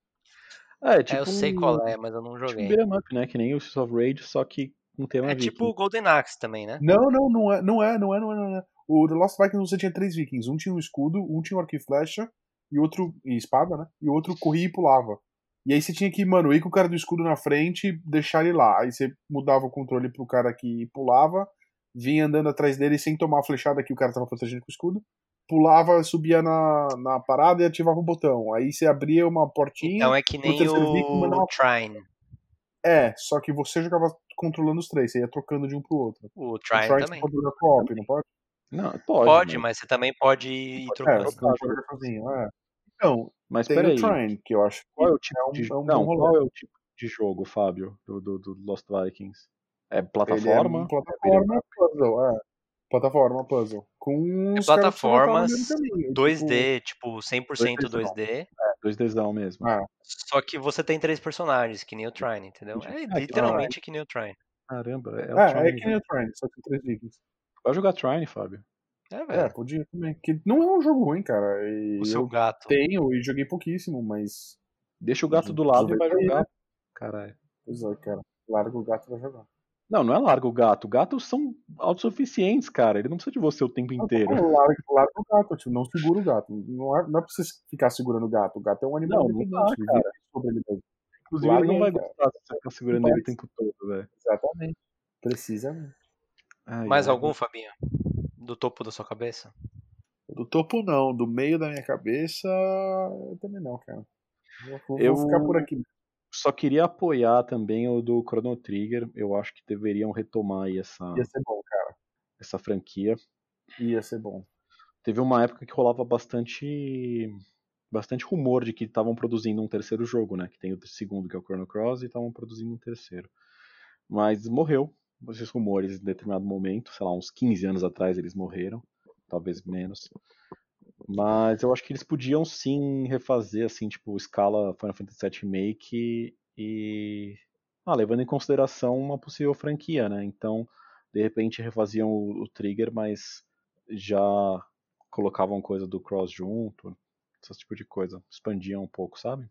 Speaker 3: É,
Speaker 2: É,
Speaker 3: tipo
Speaker 2: eu sei
Speaker 3: um-
Speaker 2: qual é, mas eu não
Speaker 3: Tipo um
Speaker 2: joguei.
Speaker 3: beat'em up, né? Que nem o Streets of Rage, só que com tema
Speaker 2: É
Speaker 3: viking.
Speaker 2: tipo o Golden Axe também, né?
Speaker 1: Não, não, não é, não é, não é, não é, não é. O The Lost Vikings você tinha três vikings. Um tinha um escudo, um tinha um arco e flecha, e outro. e espada, né? E outro corria e pulava. E aí você tinha que, mano, ir com o cara do escudo na frente e deixar ele lá. Aí você mudava o controle pro cara que pulava, vinha andando atrás dele sem tomar a flechada que o cara tava protegendo com o escudo. Pulava, subia na, na parada e ativava o botão. Aí você abria uma portinha.
Speaker 2: Então é que nem o
Speaker 1: uma-
Speaker 2: Trine.
Speaker 1: É, só que você jogava controlando os três, você ia trocando de um pro outro.
Speaker 2: O
Speaker 1: O
Speaker 2: Trine
Speaker 1: Trine você
Speaker 2: também.
Speaker 1: pode jogar co-op, não pode?
Speaker 3: Não, pode.
Speaker 2: Pode,
Speaker 3: mas...
Speaker 2: mas você também pode ir
Speaker 1: É,
Speaker 2: trocando.
Speaker 1: você pode jogar sozinho, é. Então,
Speaker 3: Mas
Speaker 1: tem
Speaker 3: peraí,
Speaker 1: o Trine, que eu acho que
Speaker 3: qual é o tipo
Speaker 1: é um,
Speaker 3: de
Speaker 1: é um
Speaker 3: Não,
Speaker 1: bom
Speaker 3: qual é o tipo de jogo, Fábio, do, do, do Lost Vikings? É
Speaker 1: Ele é
Speaker 3: plataforma?
Speaker 1: um plataforma, puzzle, é. Plataforma, puzzle. Com
Speaker 2: plataformas
Speaker 1: caminho,
Speaker 2: 2D, tipo, 100%
Speaker 3: 2D.
Speaker 2: 2D.
Speaker 3: 2Dzão mesmo.
Speaker 1: Ah,
Speaker 2: Só que você tem três personagens, que nem o Trine, entendeu? É
Speaker 3: Ah, que
Speaker 2: literalmente que nem o Trine.
Speaker 3: Caramba, é o
Speaker 1: é,
Speaker 3: Trine.
Speaker 1: é que nem o Trine, só que três vikings.
Speaker 3: Vai jogar Trine, Fábio.
Speaker 2: É,
Speaker 1: É,
Speaker 2: velho.
Speaker 1: podia também. Que não é um jogo ruim, cara. E
Speaker 2: o seu
Speaker 1: eu
Speaker 2: gato.
Speaker 1: tenho e joguei pouquíssimo, mas.
Speaker 3: Deixa o gato do lado e vai jogar.
Speaker 1: né?
Speaker 3: Caralho.
Speaker 1: Pois é, cara. Larga o gato pra jogar.
Speaker 3: Não, não é larga o gato. Gatos são autossuficientes, cara. Ele não precisa de você o tempo inteiro.
Speaker 1: Não, larga, larga o gato, tipo, não segura o gato. Não é, não é pra você ficar segurando o gato. O gato é um animal
Speaker 3: Não, não dá, cara.
Speaker 1: sobre ele mesmo.
Speaker 3: Inclusive, ele não vai gostar se você ficar segurando ele o tempo todo, velho.
Speaker 1: Exatamente. Precisamente.
Speaker 3: Ai,
Speaker 2: Mais
Speaker 3: ai.
Speaker 2: algum, Fabinho? Do topo da sua cabeça?
Speaker 1: Do topo não, do meio da minha cabeça eu também não, cara. Vou, vou
Speaker 3: Eu-
Speaker 1: ficar por aqui.
Speaker 3: Só queria apoiar também o do Chrono Trigger. Eu acho que deveriam retomar aí essa,
Speaker 1: Ia ser bom, cara.
Speaker 3: essa franquia.
Speaker 1: Ia ser bom.
Speaker 3: Teve uma época que rolava bastante bastante rumor de que estavam produzindo um terceiro jogo, né? Que tem o segundo, que é o Chrono Cross, e estavam produzindo um terceiro. Mas morreu, esses rumores em determinado momento, sei lá, uns 15 anos atrás eles morreram, talvez menos. Mas eu acho que eles podiam sim refazer, assim, tipo, escala Final Fantasy VII Remake e. Ah, levando em consideração uma possível franquia, né? Então, de repente refaziam o, o Trigger, mas já colocavam coisa do Cross junto, esse tipo de coisa. Expandiam um pouco, sabe?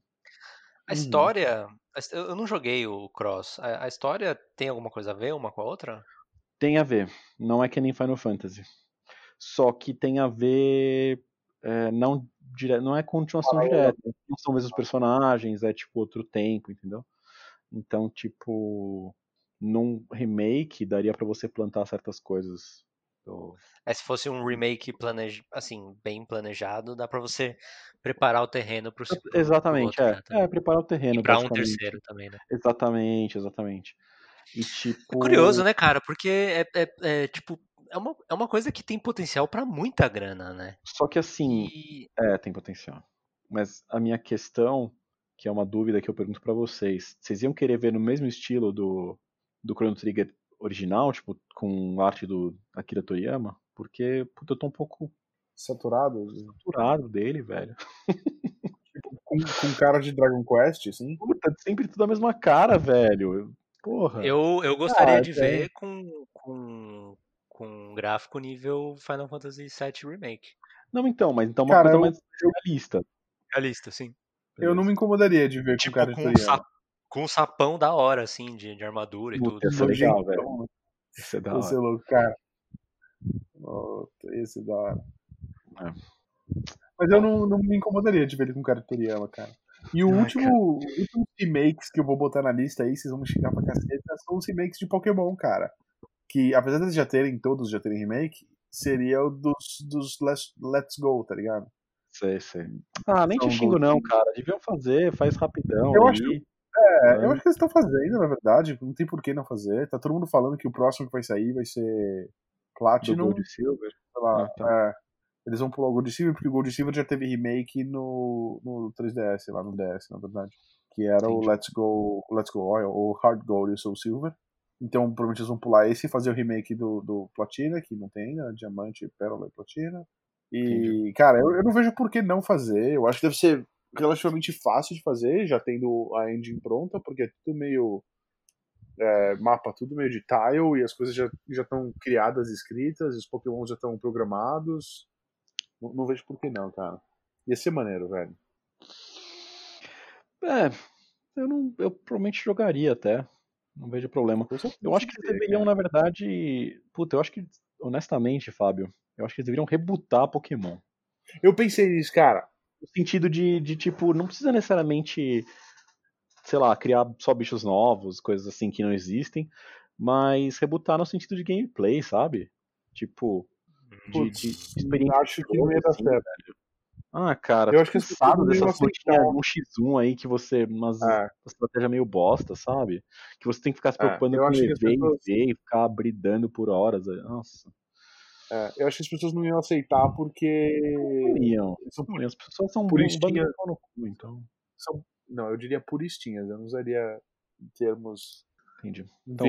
Speaker 2: A uhum. história. Eu não joguei o Cross. A, história tem alguma coisa a ver uma com a outra?
Speaker 3: Tem a ver. Não é que nem Final Fantasy. Só que tem a ver. É, não, dire... não é continuação ah, direta. Não são mesmos personagens, é tipo outro tempo, entendeu? Então, tipo. Num remake, daria para você plantar certas coisas
Speaker 2: do... É, se fosse um remake planej... assim, bem planejado, dá para você preparar o terreno pro segundo.
Speaker 3: Exatamente, pro outro, é. Né, é, preparar o terreno.
Speaker 2: para um terceiro também, né?
Speaker 3: Exatamente, exatamente. E, tipo...
Speaker 2: É curioso, né, cara? Porque é, é, é tipo, é uma, é uma coisa que tem potencial para muita grana, né?
Speaker 3: Só que assim, e... é, tem potencial. Mas a minha questão, que é uma dúvida que eu pergunto para vocês, vocês iam querer ver no mesmo estilo do, do Chrono Trigger original, tipo, com arte do Akira Toriyama, porque puta, eu tô um pouco
Speaker 1: saturado,
Speaker 3: saturado dele, velho.
Speaker 1: Tipo, com, com cara de Dragon Quest, assim?
Speaker 3: Puta, sempre tudo a mesma cara, velho. Porra.
Speaker 2: Eu, eu gostaria ah, de é. ver com, com, com um gráfico nível Final Fantasy VII Remake.
Speaker 3: Não, então, mas então uma cara, coisa eu... mais realista.
Speaker 2: Realista, sim.
Speaker 1: Eu não me incomodaria de ver tipo, com cara de Toriyama
Speaker 2: com um sapão da hora, assim, de, de armadura e tudo.
Speaker 3: Isso é legal, velho. Isso é da hora.
Speaker 1: Esse é louco, cara. esse é da hora. É. Mas eu não, não me incomodaria de ver ele com cara de Toriyama, cara. E o Ai, último, último remakes que eu vou botar na lista aí, vocês vão me xingar pra caceta, são os remakes de Pokémon, cara. Que, apesar de já terem, todos já terem remake, seria o dos, dos Let's, Let's Go, tá ligado?
Speaker 3: Sei, sei. Ah, nem são te xingo não, cara. Deviam fazer, faz rapidão.
Speaker 1: Eu aí. acho, é, eu acho que eles estão fazendo, na verdade. Não tem por que não fazer. Tá todo mundo falando que o próximo que vai sair vai ser Platinum.
Speaker 3: Gold Silver.
Speaker 1: Lá, ah, tá. é, eles vão pular o Gold Silver, porque o Gold Silver já teve remake no, no 3DS, lá no DS, na verdade. Que era Entendi. o Let's Go, Let's Go Oil, ou Hard Gold e Soul Silver. Então, provavelmente eles vão pular esse e fazer o remake do, do Platina, que não tem ainda, Diamante, Pérola e Platina. E, Entendi. cara, eu, eu não vejo por que não fazer. Eu acho que deve ser relativamente fácil de fazer, já tendo a engine pronta, porque é tudo meio. É, mapa tudo meio de tile e as coisas já estão criadas, escritas, os Pokémon já estão programados. Não, não, vejo por que não, cara. Ia ser maneiro, velho.
Speaker 3: É, eu não. Eu provavelmente jogaria até. Não vejo problema. Eu acho que eles deveriam, na verdade. Puta, eu acho que, honestamente, Fábio, eu acho que eles deveriam rebutar Pokémon.
Speaker 1: Eu pensei nisso, cara
Speaker 3: no sentido de, de, tipo, não precisa necessariamente, sei lá, criar só bichos novos, coisas assim que não existem, mas rebutar no sentido de gameplay, sabe? Tipo, de, de experiência.
Speaker 1: Acho que não ia dar assim, certo. Velho.
Speaker 3: Ah, cara, eu acho que cansado dessas rotinas no X1 aí que você. Umas é. estratégia meio bosta, sabe? Que você tem que ficar se é, preocupando é, com EV pessoas... e ficar bridando por horas. Nossa.
Speaker 1: É, eu acho que as pessoas não iam aceitar porque.
Speaker 3: Não iam. São, as pessoas são puristinhas. No cu, então.
Speaker 1: São, não, eu diria puristinhas. Eu não usaria termos.
Speaker 3: Entendi. Então,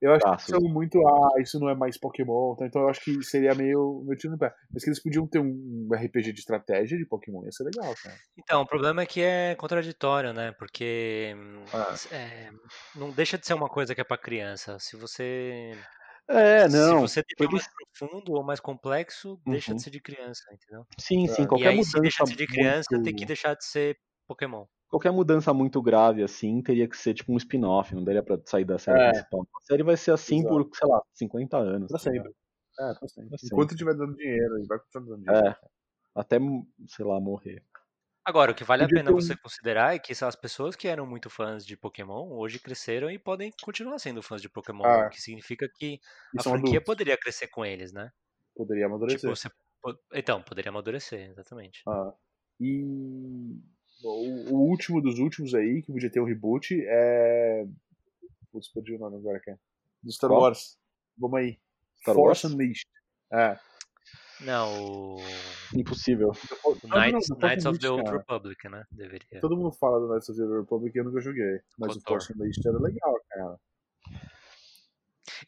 Speaker 1: eu acho que são muito. Ah, isso não é mais Pokémon. Tá? Então eu acho que seria meio. meu tiro no pé. Mas que eles podiam ter um RPG de estratégia de Pokémon. Ia ser legal, cara.
Speaker 2: Então, o problema é que é contraditório, né? Porque. Ah. É, não deixa de ser uma coisa que é pra criança. Se você
Speaker 3: é, não.
Speaker 2: Se você deixa mais profundo ou mais complexo, uhum. deixa de ser de criança, entendeu?
Speaker 3: Sim, sim. Qualquer e
Speaker 2: aí,
Speaker 3: mudança
Speaker 2: se deixa de ser de criança, muito... tem que deixar de ser Pokémon.
Speaker 3: Qualquer mudança muito grave, assim, teria que ser tipo um spin-off, não daria pra sair da série é. principal. A série vai ser assim Exato. por, sei lá, 50 anos.
Speaker 1: Pra tá sempre. É, pra sempre. Enquanto estiver dando dinheiro, ele vai continuar dando dinheiro.
Speaker 3: É. Até, sei lá, morrer.
Speaker 2: Agora, o que vale Podia a pena você considerar é que as pessoas que eram muito fãs de Pokémon hoje cresceram e podem continuar sendo fãs de Pokémon, ah, o que significa que a franquia adultos. poderia crescer com eles, né?
Speaker 1: Poderia amadurecer. Tipo, você...
Speaker 2: Então, poderia amadurecer, exatamente.
Speaker 1: Ah, e o, o, último dos últimos aí, que podia ter um reboot, é. Putz, perdi o nome agora, aqui. Do Star Qual? Wars. Vamos aí.
Speaker 3: Star Force
Speaker 1: Wars? Unleashed. É.
Speaker 2: Não, o,
Speaker 3: Impossível.
Speaker 2: o
Speaker 1: Não, não,
Speaker 2: Knights,
Speaker 1: não,
Speaker 2: Knights of the Old
Speaker 1: cara.
Speaker 2: Republic, né? Deveria.
Speaker 1: Todo mundo fala do Knights of the Republic e eu nunca joguei. Mas o. Force Unleashed era legal, cara.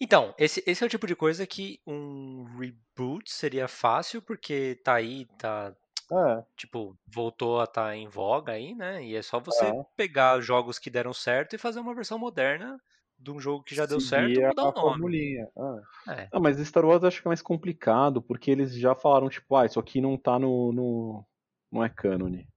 Speaker 2: Então, esse, esse é o tipo de coisa que um reboot seria fácil, porque tá aí, tá,
Speaker 1: É,
Speaker 2: tipo, voltou a estar em voga aí, né? E é só você
Speaker 1: É.
Speaker 2: pegar jogos que deram certo e fazer uma versão moderna de um jogo que já deu certo e mudar o nome.
Speaker 1: formulinha. Ah,
Speaker 2: É.
Speaker 3: Não, mas Star Wars eu acho que é mais complicado, porque eles já falaram, tipo, ah, isso aqui não tá no. no não é cânone.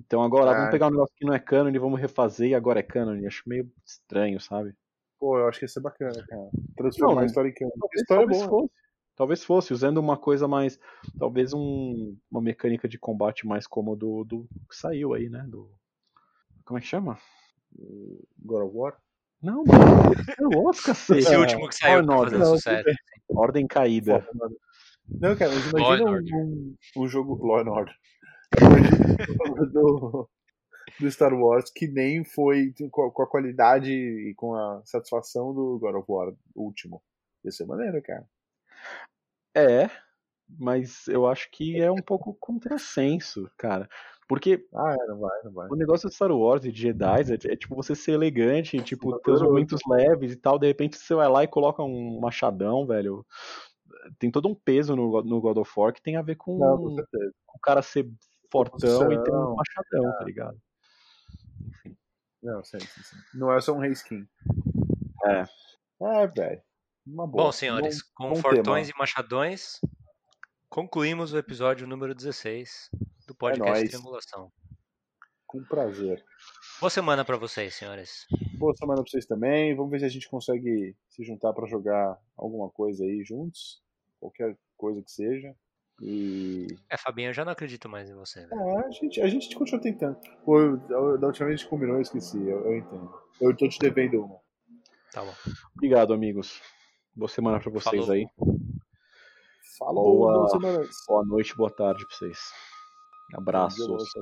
Speaker 3: Então agora,
Speaker 1: Ah,
Speaker 3: vamos pegar um negócio que não é cânone, vamos refazer e agora é cânone. Acho meio estranho, sabe?
Speaker 1: Pô, eu acho que ia ser bacana, cara. Transformar
Speaker 3: Não,
Speaker 1: a história em canon. A
Speaker 3: Talvez,
Speaker 1: história é boa.
Speaker 3: fosse. Talvez fosse, usando uma coisa mais. Talvez um, uma mecânica de combate mais como do, do que saiu aí, né? Do. Como é que chama?
Speaker 1: God of War?
Speaker 3: Não, mano. Star Wars, cacete.
Speaker 2: Esse
Speaker 1: É,
Speaker 2: último que saiu fazer
Speaker 3: Order.
Speaker 2: sucesso.
Speaker 3: Ordem caída.
Speaker 1: Não, cara, mas imagina um, um, um jogo Law and Order. Do, do Star Wars que nem foi com a, com a qualidade e com a satisfação do God of War último. Ia ser maneiro, cara.
Speaker 3: É, mas eu acho que é um pouco contrassenso, cara. Porque
Speaker 1: Ah, é, não vai, não vai.
Speaker 3: o negócio de Star Wars e de Jedi é, é tipo você ser elegante, tipo, ter os momentos leves e tal, de repente você vai lá e coloca um machadão, velho. Tem todo um peso no, God- no God of War que tem a ver com
Speaker 1: Não, com
Speaker 3: o cara ser fortão e ter um machadão, tá ligado?
Speaker 1: Não, sim, sim, sim. Não é só um reskin.
Speaker 3: É.
Speaker 1: É, velho. Uma boa.
Speaker 2: Bom, senhores, com
Speaker 1: bom
Speaker 2: fortões
Speaker 1: tema.
Speaker 2: e machadões, concluímos o episódio número 16 do podcast
Speaker 1: nóis.
Speaker 2: Triangulação.
Speaker 1: Com prazer.
Speaker 2: Boa semana pra vocês, senhores.
Speaker 1: Boa semana pra vocês também. Vamos ver se a gente consegue se juntar pra jogar alguma coisa aí juntos. Qualquer coisa que seja. E.
Speaker 2: É, Fabinho, eu já não acredito mais em você, velho.
Speaker 1: É, a gente, a gente continua tentando. Pô, eu- eu- da última vez a gente combinou, eu esqueci. Eu, eu entendo. Eu tô te devendo uma.
Speaker 2: Tá bom.
Speaker 3: Obrigado, amigos. Boa semana pra vocês
Speaker 2: Falou.
Speaker 3: aí.
Speaker 1: Falou,
Speaker 3: Boa.
Speaker 1: boa
Speaker 3: noite, boa tarde pra vocês. Abraços.